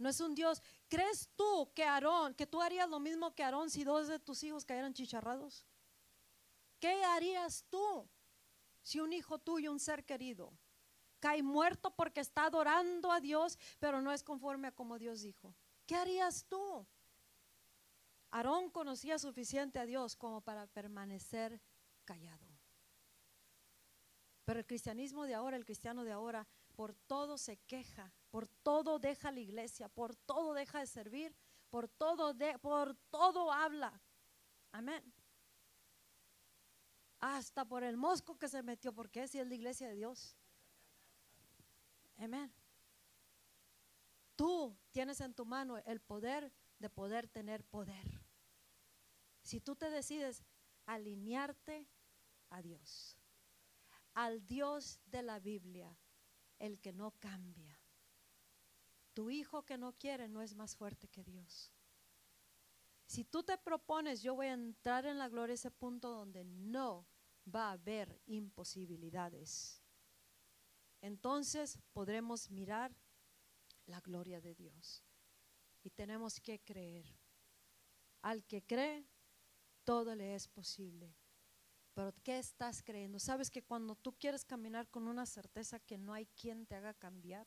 No es un Dios. ¿Crees tú que Aarón, que tú harías lo mismo que Aarón si dos de tus hijos cayeran chicharrados? ¿Qué harías tú? si un hijo tuyo, un ser querido, cae muerto porque está adorando a Dios, pero no es conforme a como Dios dijo? ¿Qué harías tú? Aarón conocía suficiente a Dios como para permanecer callado. Pero el cristianismo de ahora, el cristiano de ahora, por todo se queja, por todo deja la iglesia, por todo deja de servir, por todo, de, por todo habla. Amén hasta por el mosco que se metió, porque si es la iglesia de Dios. Amén. Tú tienes en tu mano el poder de poder tener poder. Si tú te decides alinearte a Dios. al Dios de la Biblia, el que no cambia. Tu hijo que no quiere no es más fuerte que Dios. Si tú te propones, yo voy a entrar en la gloria, ese punto donde no va a haber imposibilidades. Entonces podremos mirar la gloria de Dios. Y tenemos que creer. Al que cree, todo le es posible. Pero ¿qué estás creyendo? ¿Sabes que cuando tú quieres caminar con una certeza que no hay quien te haga cambiar?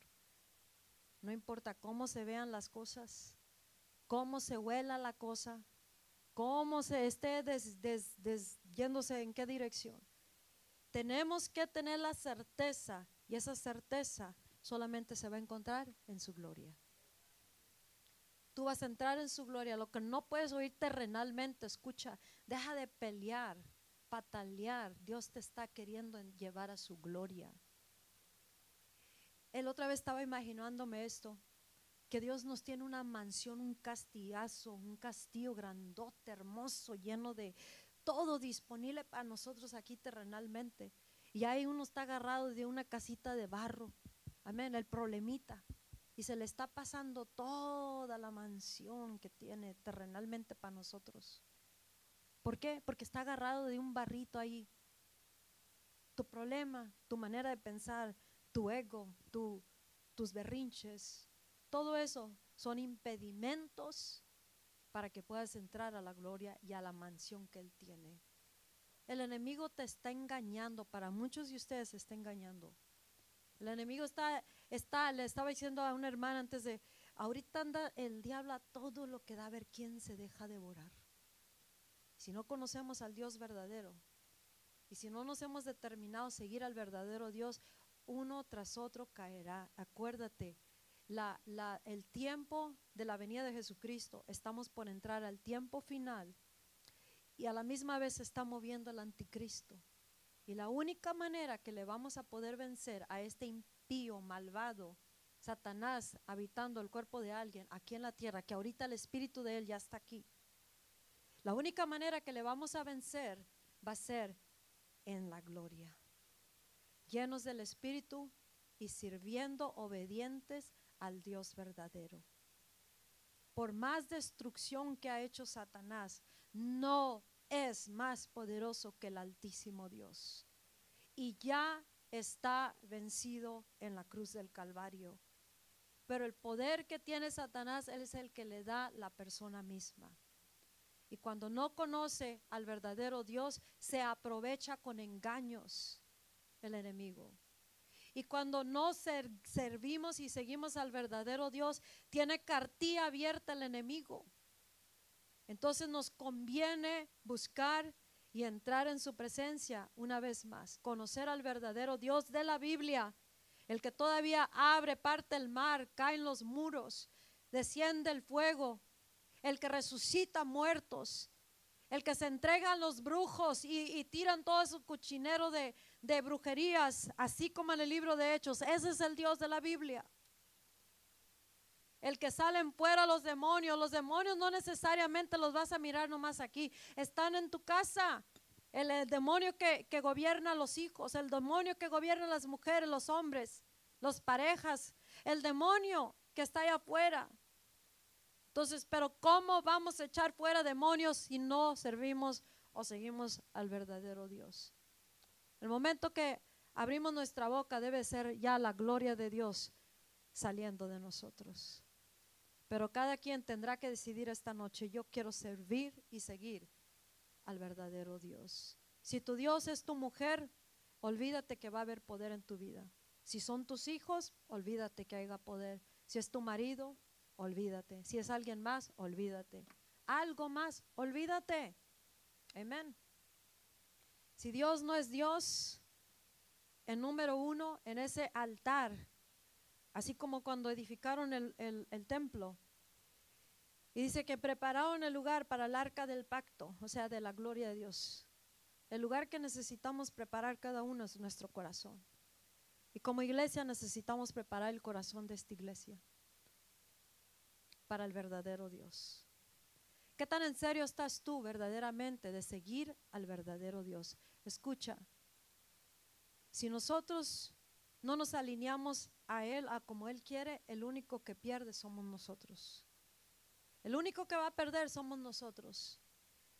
No importa cómo se vean las cosas, cómo se huela la cosa, cómo se esté yéndose en qué dirección. Tenemos que tener la certeza y esa certeza solamente se va a encontrar en su gloria. Tú vas a entrar en su gloria. Lo que no puedes oír terrenalmente, escucha, deja de pelear, patalear. Dios te está queriendo llevar a su gloria. El otra vez estaba imaginándome esto que Dios nos tiene una mansión, un castigazo, un castillo grandote, hermoso, lleno de todo disponible para nosotros aquí terrenalmente. Y ahí uno está agarrado de una casita de barro. Amén, el problemita. Y se le está pasando toda la mansión que tiene terrenalmente para nosotros. ¿Por qué? Porque está agarrado de un barrito ahí. Tu problema, tu manera de pensar, tu ego, tus berrinches, todo eso son impedimentos para que puedas entrar a la gloria y a la mansión que Él tiene. El enemigo te está engañando, para muchos de ustedes se está engañando. El enemigo está, está, le estaba diciendo a una hermana antes de, ahorita anda el diablo a todo lo que da a ver quién se deja devorar. Si no conocemos al Dios verdadero y si no nos hemos determinado seguir al verdadero Dios, uno tras otro caerá. Acuérdate, el tiempo de la venida de Jesucristo, estamos por entrar al tiempo final y a la misma vez se está moviendo el anticristo. Y la única manera que le vamos a poder vencer a este impío, malvado, Satanás habitando el cuerpo de alguien aquí en la tierra, que ahorita el espíritu de él ya está aquí. La única manera que le vamos a vencer va a ser en la gloria, llenos del espíritu y sirviendo obedientes al Dios verdadero. Por más destrucción que ha hecho Satanás, no es más poderoso que el Altísimo Dios. Y ya está vencido en la cruz del Calvario. Pero el poder que tiene Satanás, es el que le da la persona misma. Y cuando no conoce al verdadero Dios, se aprovecha con engaños el enemigo. Y cuando no servimos y seguimos al verdadero Dios, tiene cartilla abierta el enemigo. Entonces nos conviene buscar y entrar en su presencia una vez más, conocer al verdadero Dios de la Biblia, el que todavía abre, parte el mar, caen los muros, desciende el fuego, el que resucita muertos, el que se entrega a los brujos y, tiran todo su cuchinero de, de brujerías, así como en el libro de Hechos. Ese es el Dios de la Biblia. El que salen fuera los demonios, los demonios no necesariamente los vas a mirar nomás aquí, están en tu casa. El, demonio que, que, gobierna a los hijos, el demonio que gobierna a las mujeres, los hombres, las parejas, el demonio que está allá afuera. Entonces, pero ¿cómo vamos a echar fuera demonios si no servimos o seguimos al verdadero Dios? El momento que abrimos nuestra boca debe ser ya la gloria de Dios saliendo de nosotros. Pero cada quien tendrá que decidir esta noche, yo quiero servir y seguir al verdadero Dios. Si tu Dios es tu mujer, olvídate que va a haber poder en tu vida. Si son tus hijos, olvídate que haya poder. Si es tu marido, olvídate. Si es alguien más, olvídate. Algo más, olvídate. Amén. Si Dios no es Dios, en número uno, en ese altar, así como cuando edificaron el, el templo, y dice que prepararon el lugar para el arca del pacto, o sea, de la gloria de Dios. El lugar que necesitamos preparar cada uno es nuestro corazón. Y como iglesia necesitamos preparar el corazón de esta iglesia para el verdadero Dios. ¿Qué tan en serio estás tú verdaderamente de seguir al verdadero Dios? Escucha, Si nosotros no nos alineamos a Él, a como Él quiere, el único que pierde somos nosotros. El único que va a perder somos nosotros.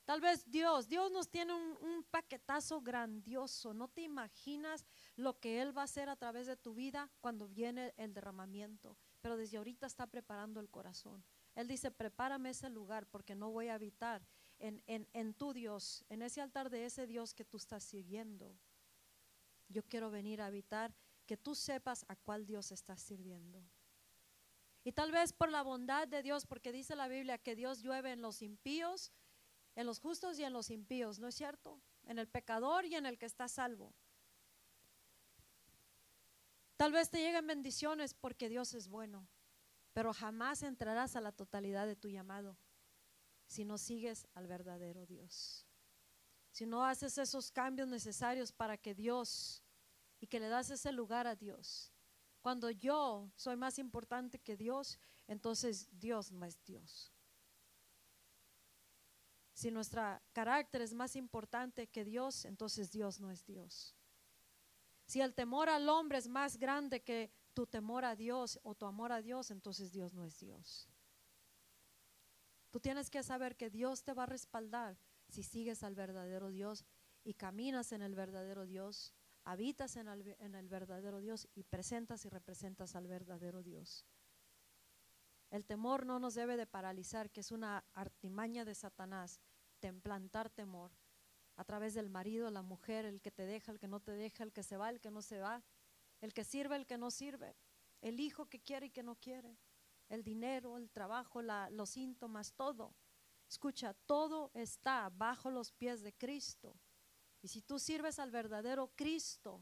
Tal vez Dios, Dios nos tiene un, paquetazo grandioso. No te imaginas lo que Él va a hacer a través de tu vida cuando viene el derramamiento. Pero desde ahorita está preparando el corazón. Él dice, prepárame ese lugar porque no voy a habitar en, en, en tu Dios, en ese altar de ese Dios que tú estás sirviendo. Yo quiero venir a habitar que tú sepas a cuál Dios estás sirviendo. Y tal vez por la bondad de Dios, porque dice la Biblia que Dios llueve en los impíos, en los justos y en los impíos, ¿no es cierto? En el pecador y en el que está salvo. Tal vez te lleguen bendiciones porque Dios es bueno, pero jamás entrarás a la totalidad de tu llamado si no sigues al verdadero Dios. Si no haces esos cambios necesarios para que Dios y que le das ese lugar a Dios. Cuando yo soy más importante que Dios, entonces Dios no es Dios. Si nuestro carácter es más importante que Dios, entonces Dios no es Dios. Si el temor al hombre es más grande que tu temor a Dios o tu amor a Dios, entonces Dios no es Dios. Tú tienes que saber que Dios te va a respaldar si sigues al verdadero Dios y caminas en el verdadero Dios, habitas en el, verdadero Dios y presentas y representas al verdadero Dios. El temor no nos debe de paralizar, que es una artimaña de Satanás, templantar temor a través del marido, la mujer, el que te deja, el que no te deja, el que se va, el que no se va, el que sirve, el que no sirve, el hijo que quiere y que no quiere, el dinero, el trabajo, la, los síntomas, todo. Escucha, todo está bajo los pies de Cristo. Y si tú sirves al verdadero Cristo,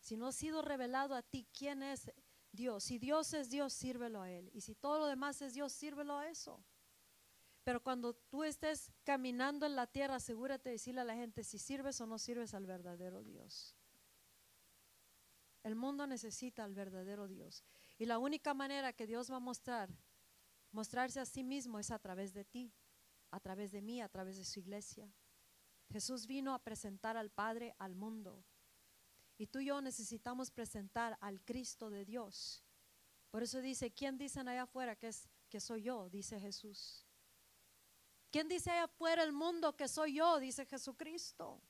si no ha sido revelado a ti quién es Dios, si Dios es Dios, sírvelo a Él. Y si todo lo demás es Dios, sírvelo a eso. Pero cuando tú estés caminando en la tierra, asegúrate de decirle a la gente si sirves o no sirves al verdadero Dios. El mundo necesita al verdadero Dios. Y la única manera que Dios va a mostrar, mostrarse a sí mismo es a través de ti, a través de mí, a través de su iglesia. Jesús vino a presentar al Padre al mundo. Y tú y yo necesitamos presentar al Cristo de Dios. Por eso dice, ¿quién dicen allá afuera que es que soy yo? Dice Jesús. ¿Quién dice allá afuera el mundo que soy yo? Dice Jesucristo.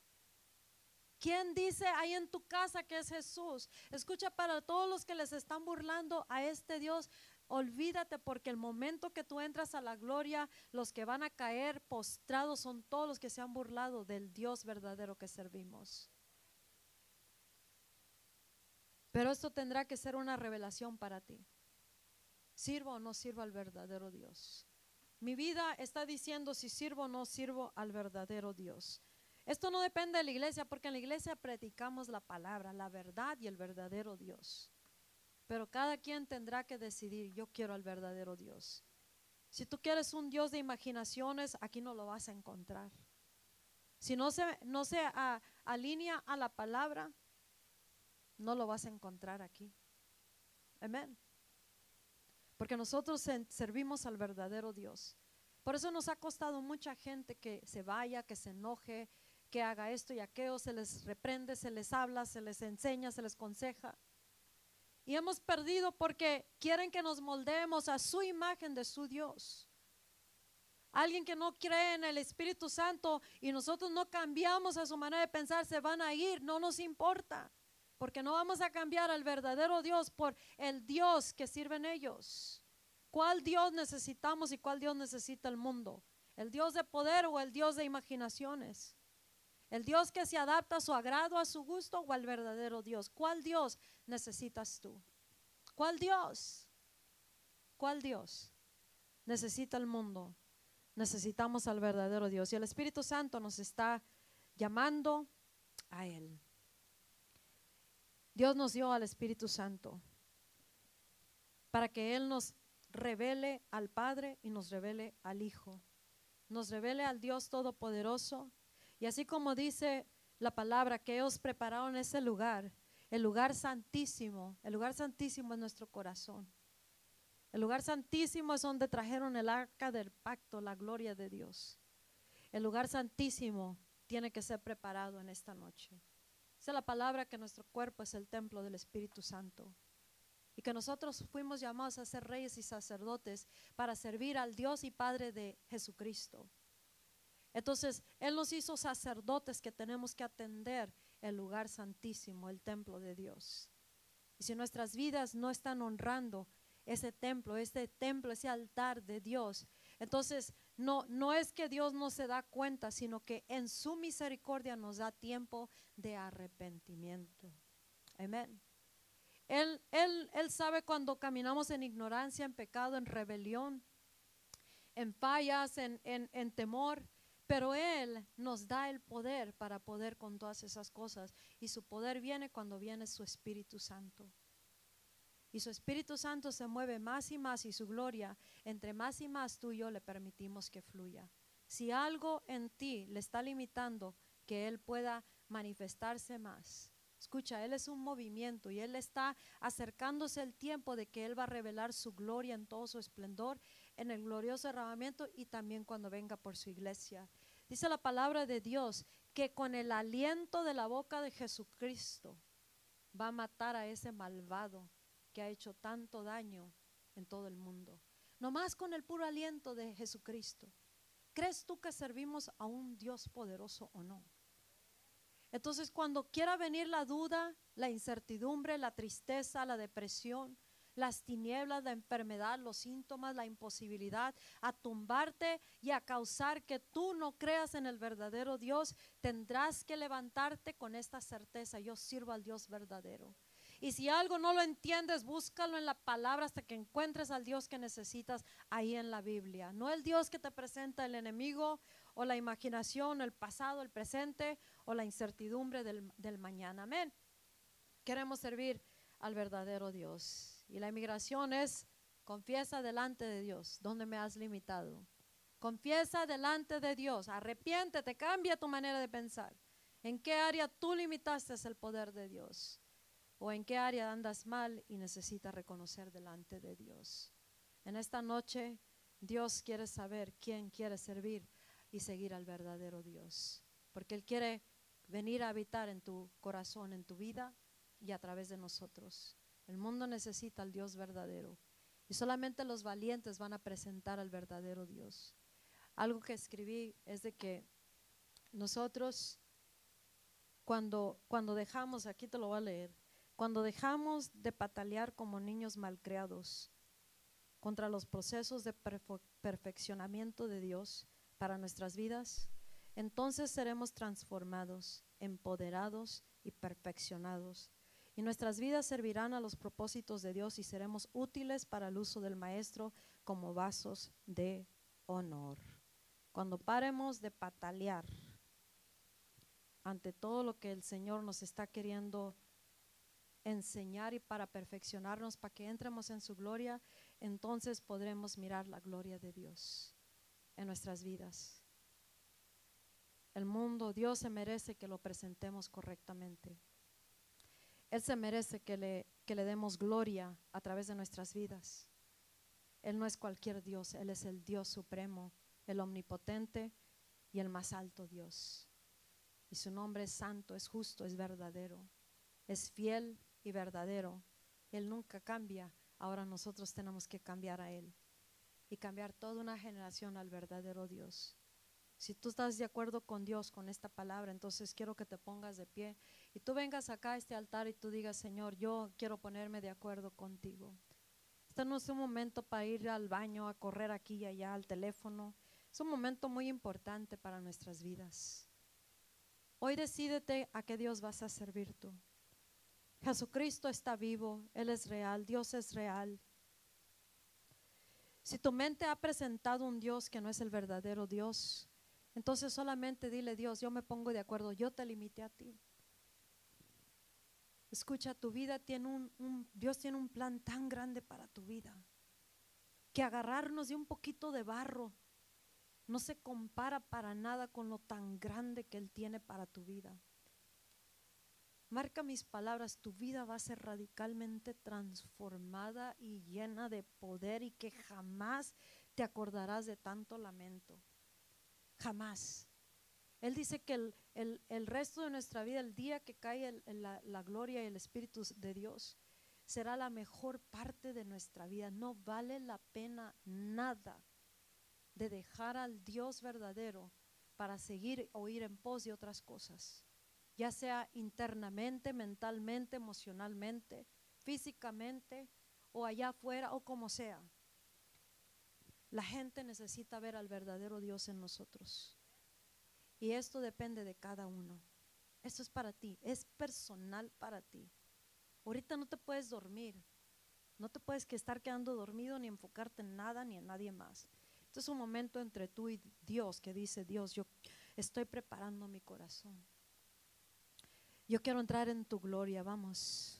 ¿Quién dice ahí en tu casa que es Jesús? Escucha para todos los que les están burlando a este Dios, olvídate porque el momento que tú entras a la gloria, los que van a caer postrados son todos los que se han burlado del Dios verdadero que servimos. Pero esto tendrá que ser una revelación para ti. ¿Sirvo o no sirvo al verdadero Dios? Mi vida está diciendo si sirvo o no sirvo al verdadero Dios. Esto no depende de la iglesia, porque en la iglesia predicamos la palabra, la verdad y el verdadero Dios. Pero cada quien tendrá que decidir, yo quiero al verdadero Dios. Si tú quieres un Dios de imaginaciones, aquí no lo vas a encontrar. Si no se, no se alinea a la palabra, no lo vas a encontrar aquí. Amén porque nosotros servimos al verdadero Dios. Por eso nos ha costado mucha gente que se vaya, que se enoje, que haga esto y aquello, se les reprende, se les habla, se les enseña, se les conseja. Y hemos perdido porque quieren que nos moldeemos a su imagen de su Dios. Alguien que no cree en el Espíritu Santo y nosotros no cambiamos a su manera de pensar, se van a ir, no nos importa. Porque no vamos a cambiar al verdadero Dios por el Dios que sirven ellos. ¿Cuál Dios necesitamos y cuál Dios necesita el mundo? ¿El Dios de poder o el Dios de imaginaciones? ¿El Dios que se adapta a su agrado, a su gusto o al verdadero Dios? ¿Cuál Dios necesitas tú? ¿Cuál Dios? ¿Cuál Dios necesita el mundo? Necesitamos al verdadero Dios. Y el Espíritu Santo nos está llamando a Él. Dios nos dio al Espíritu Santo para que Él nos revele al Padre y nos revele al Hijo. Nos revele al Dios Todopoderoso. Y así como dice la palabra que ellos prepararon ese lugar, el lugar santísimo, el lugar santísimo es nuestro corazón. El lugar santísimo es donde trajeron el arca del pacto, la gloria de Dios. El lugar santísimo tiene que ser preparado en esta noche Dice la palabra que nuestro cuerpo es el templo del Espíritu Santo. Y que nosotros fuimos llamados a ser reyes y sacerdotes para servir al Dios y Padre de Jesucristo. Entonces, Él nos hizo sacerdotes que tenemos que atender el lugar santísimo, el templo de Dios. Y si nuestras vidas no están honrando ese templo, ese templo, ese altar de Dios, entonces no, no es que Dios no se da cuenta, sino que en su misericordia nos da tiempo de arrepentimiento. Amén. Él, él, él sabe cuando caminamos en ignorancia, en pecado, en rebelión, en fallas, en, en, en temor. Pero Él nos da el poder para poder con todas esas cosas. Y su poder viene cuando viene su Espíritu Santo. Y su Espíritu Santo se mueve más y más y su gloria, entre más y más tú y yo le permitimos que fluya. Si algo en ti le está limitando que Él pueda manifestarse más, escucha, Él es un movimiento y Él está acercándose el tiempo de que Él va a revelar su gloria en todo su esplendor, en el glorioso derramamiento y también cuando venga por su iglesia. Dice la palabra de Dios que con el aliento de la boca de Jesucristo va a matar a ese malvado que ha hecho tanto daño en todo el mundo. No más con el puro aliento de Jesucristo. ¿Crees tú que servimos a un Dios poderoso o no? Entonces, cuando quiera venir la duda, la incertidumbre, la tristeza, la depresión, las tinieblas, la enfermedad, los síntomas, la imposibilidad, a tumbarte y a causar que tú no creas en el verdadero Dios, tendrás que levantarte con esta certeza, yo sirvo al Dios verdadero. Y si algo no lo entiendes, búscalo en la palabra hasta que encuentres al Dios que necesitas ahí en la Biblia. No el Dios que te presenta el enemigo o la imaginación, el pasado, el presente o la incertidumbre del, del mañana. Amén. Queremos servir al verdadero Dios. Y la inmigración es, confiesa delante de Dios, donde me has limitado. Confiesa delante de Dios, arrepiéntete, cambia tu manera de pensar. ¿En qué área tú limitaste el poder de Dios? o en qué área andas mal y necesitas reconocer delante de Dios. En esta noche Dios quiere saber quién quiere servir y seguir al verdadero Dios, porque Él quiere venir a habitar en tu corazón, en tu vida y a través de nosotros. El mundo necesita al Dios verdadero y solamente los valientes van a presentar al verdadero Dios. Algo que escribí es de que nosotros cuando, cuando dejamos, aquí te lo voy a leer, cuando dejamos de patalear como niños malcriados contra los procesos de perfeccionamiento de Dios para nuestras vidas, entonces seremos transformados, empoderados y perfeccionados. Y nuestras vidas servirán a los propósitos de Dios y seremos útiles para el uso del Maestro como vasos de honor. Cuando paremos de patalear ante todo lo que el Señor nos está queriendo enseñar y para perfeccionarnos, para que entremos en su gloria, entonces podremos mirar la gloria de Dios en nuestras vidas. El mundo, Dios se merece que lo presentemos correctamente. Él se merece que le, que le demos gloria a través de nuestras vidas. Él no es cualquier Dios, Él es el Dios supremo, el omnipotente y el más alto Dios. Y su nombre es santo, es justo, es verdadero, es fiel y verdadero. Él nunca cambia. Ahora nosotros tenemos que cambiar a Él y cambiar toda una generación al verdadero Dios. Si tú estás de acuerdo con Dios, con esta palabra, entonces quiero que te pongas de pie y tú vengas acá a este altar y tú digas, Señor, yo quiero ponerme de acuerdo contigo. Este no es un momento para ir al baño, a correr aquí y allá, al teléfono. Es un momento muy importante para nuestras vidas. Hoy decídete a qué Dios vas a servir tú. Jesucristo está vivo, Él es real, Dios es real. Si tu mente ha presentado un Dios que no es el verdadero Dios, entonces solamente dile, Dios, yo me pongo de acuerdo, yo te limité a ti. Escucha, tu vida tiene un, Dios tiene un plan tan grande para tu vida, que agarrarnos de un poquito de barro no se compara para nada con lo tan grande que Él tiene para tu vida. Marca mis palabras, tu vida va a ser radicalmente transformada y llena de poder y que jamás te acordarás de tanto lamento. Jamás. Él dice que el, el- el resto de nuestra vida, el día que cae la, la gloria y el Espíritu de Dios, será la mejor parte de nuestra vida. No vale la pena nada de dejar al Dios verdadero para seguir o ir en pos de otras cosas, ya sea internamente, mentalmente, emocionalmente, físicamente o allá afuera o como sea. La gente necesita ver al verdadero Dios en nosotros. Y esto depende de cada uno. Esto es para ti, es personal para ti. Ahorita no te puedes dormir, no te puedes que estar quedando dormido ni enfocarte en nada ni en nadie más. Este es un momento entre tú y Dios que dice, Dios, yo estoy preparando mi corazón. Yo quiero entrar en tu gloria, vamos.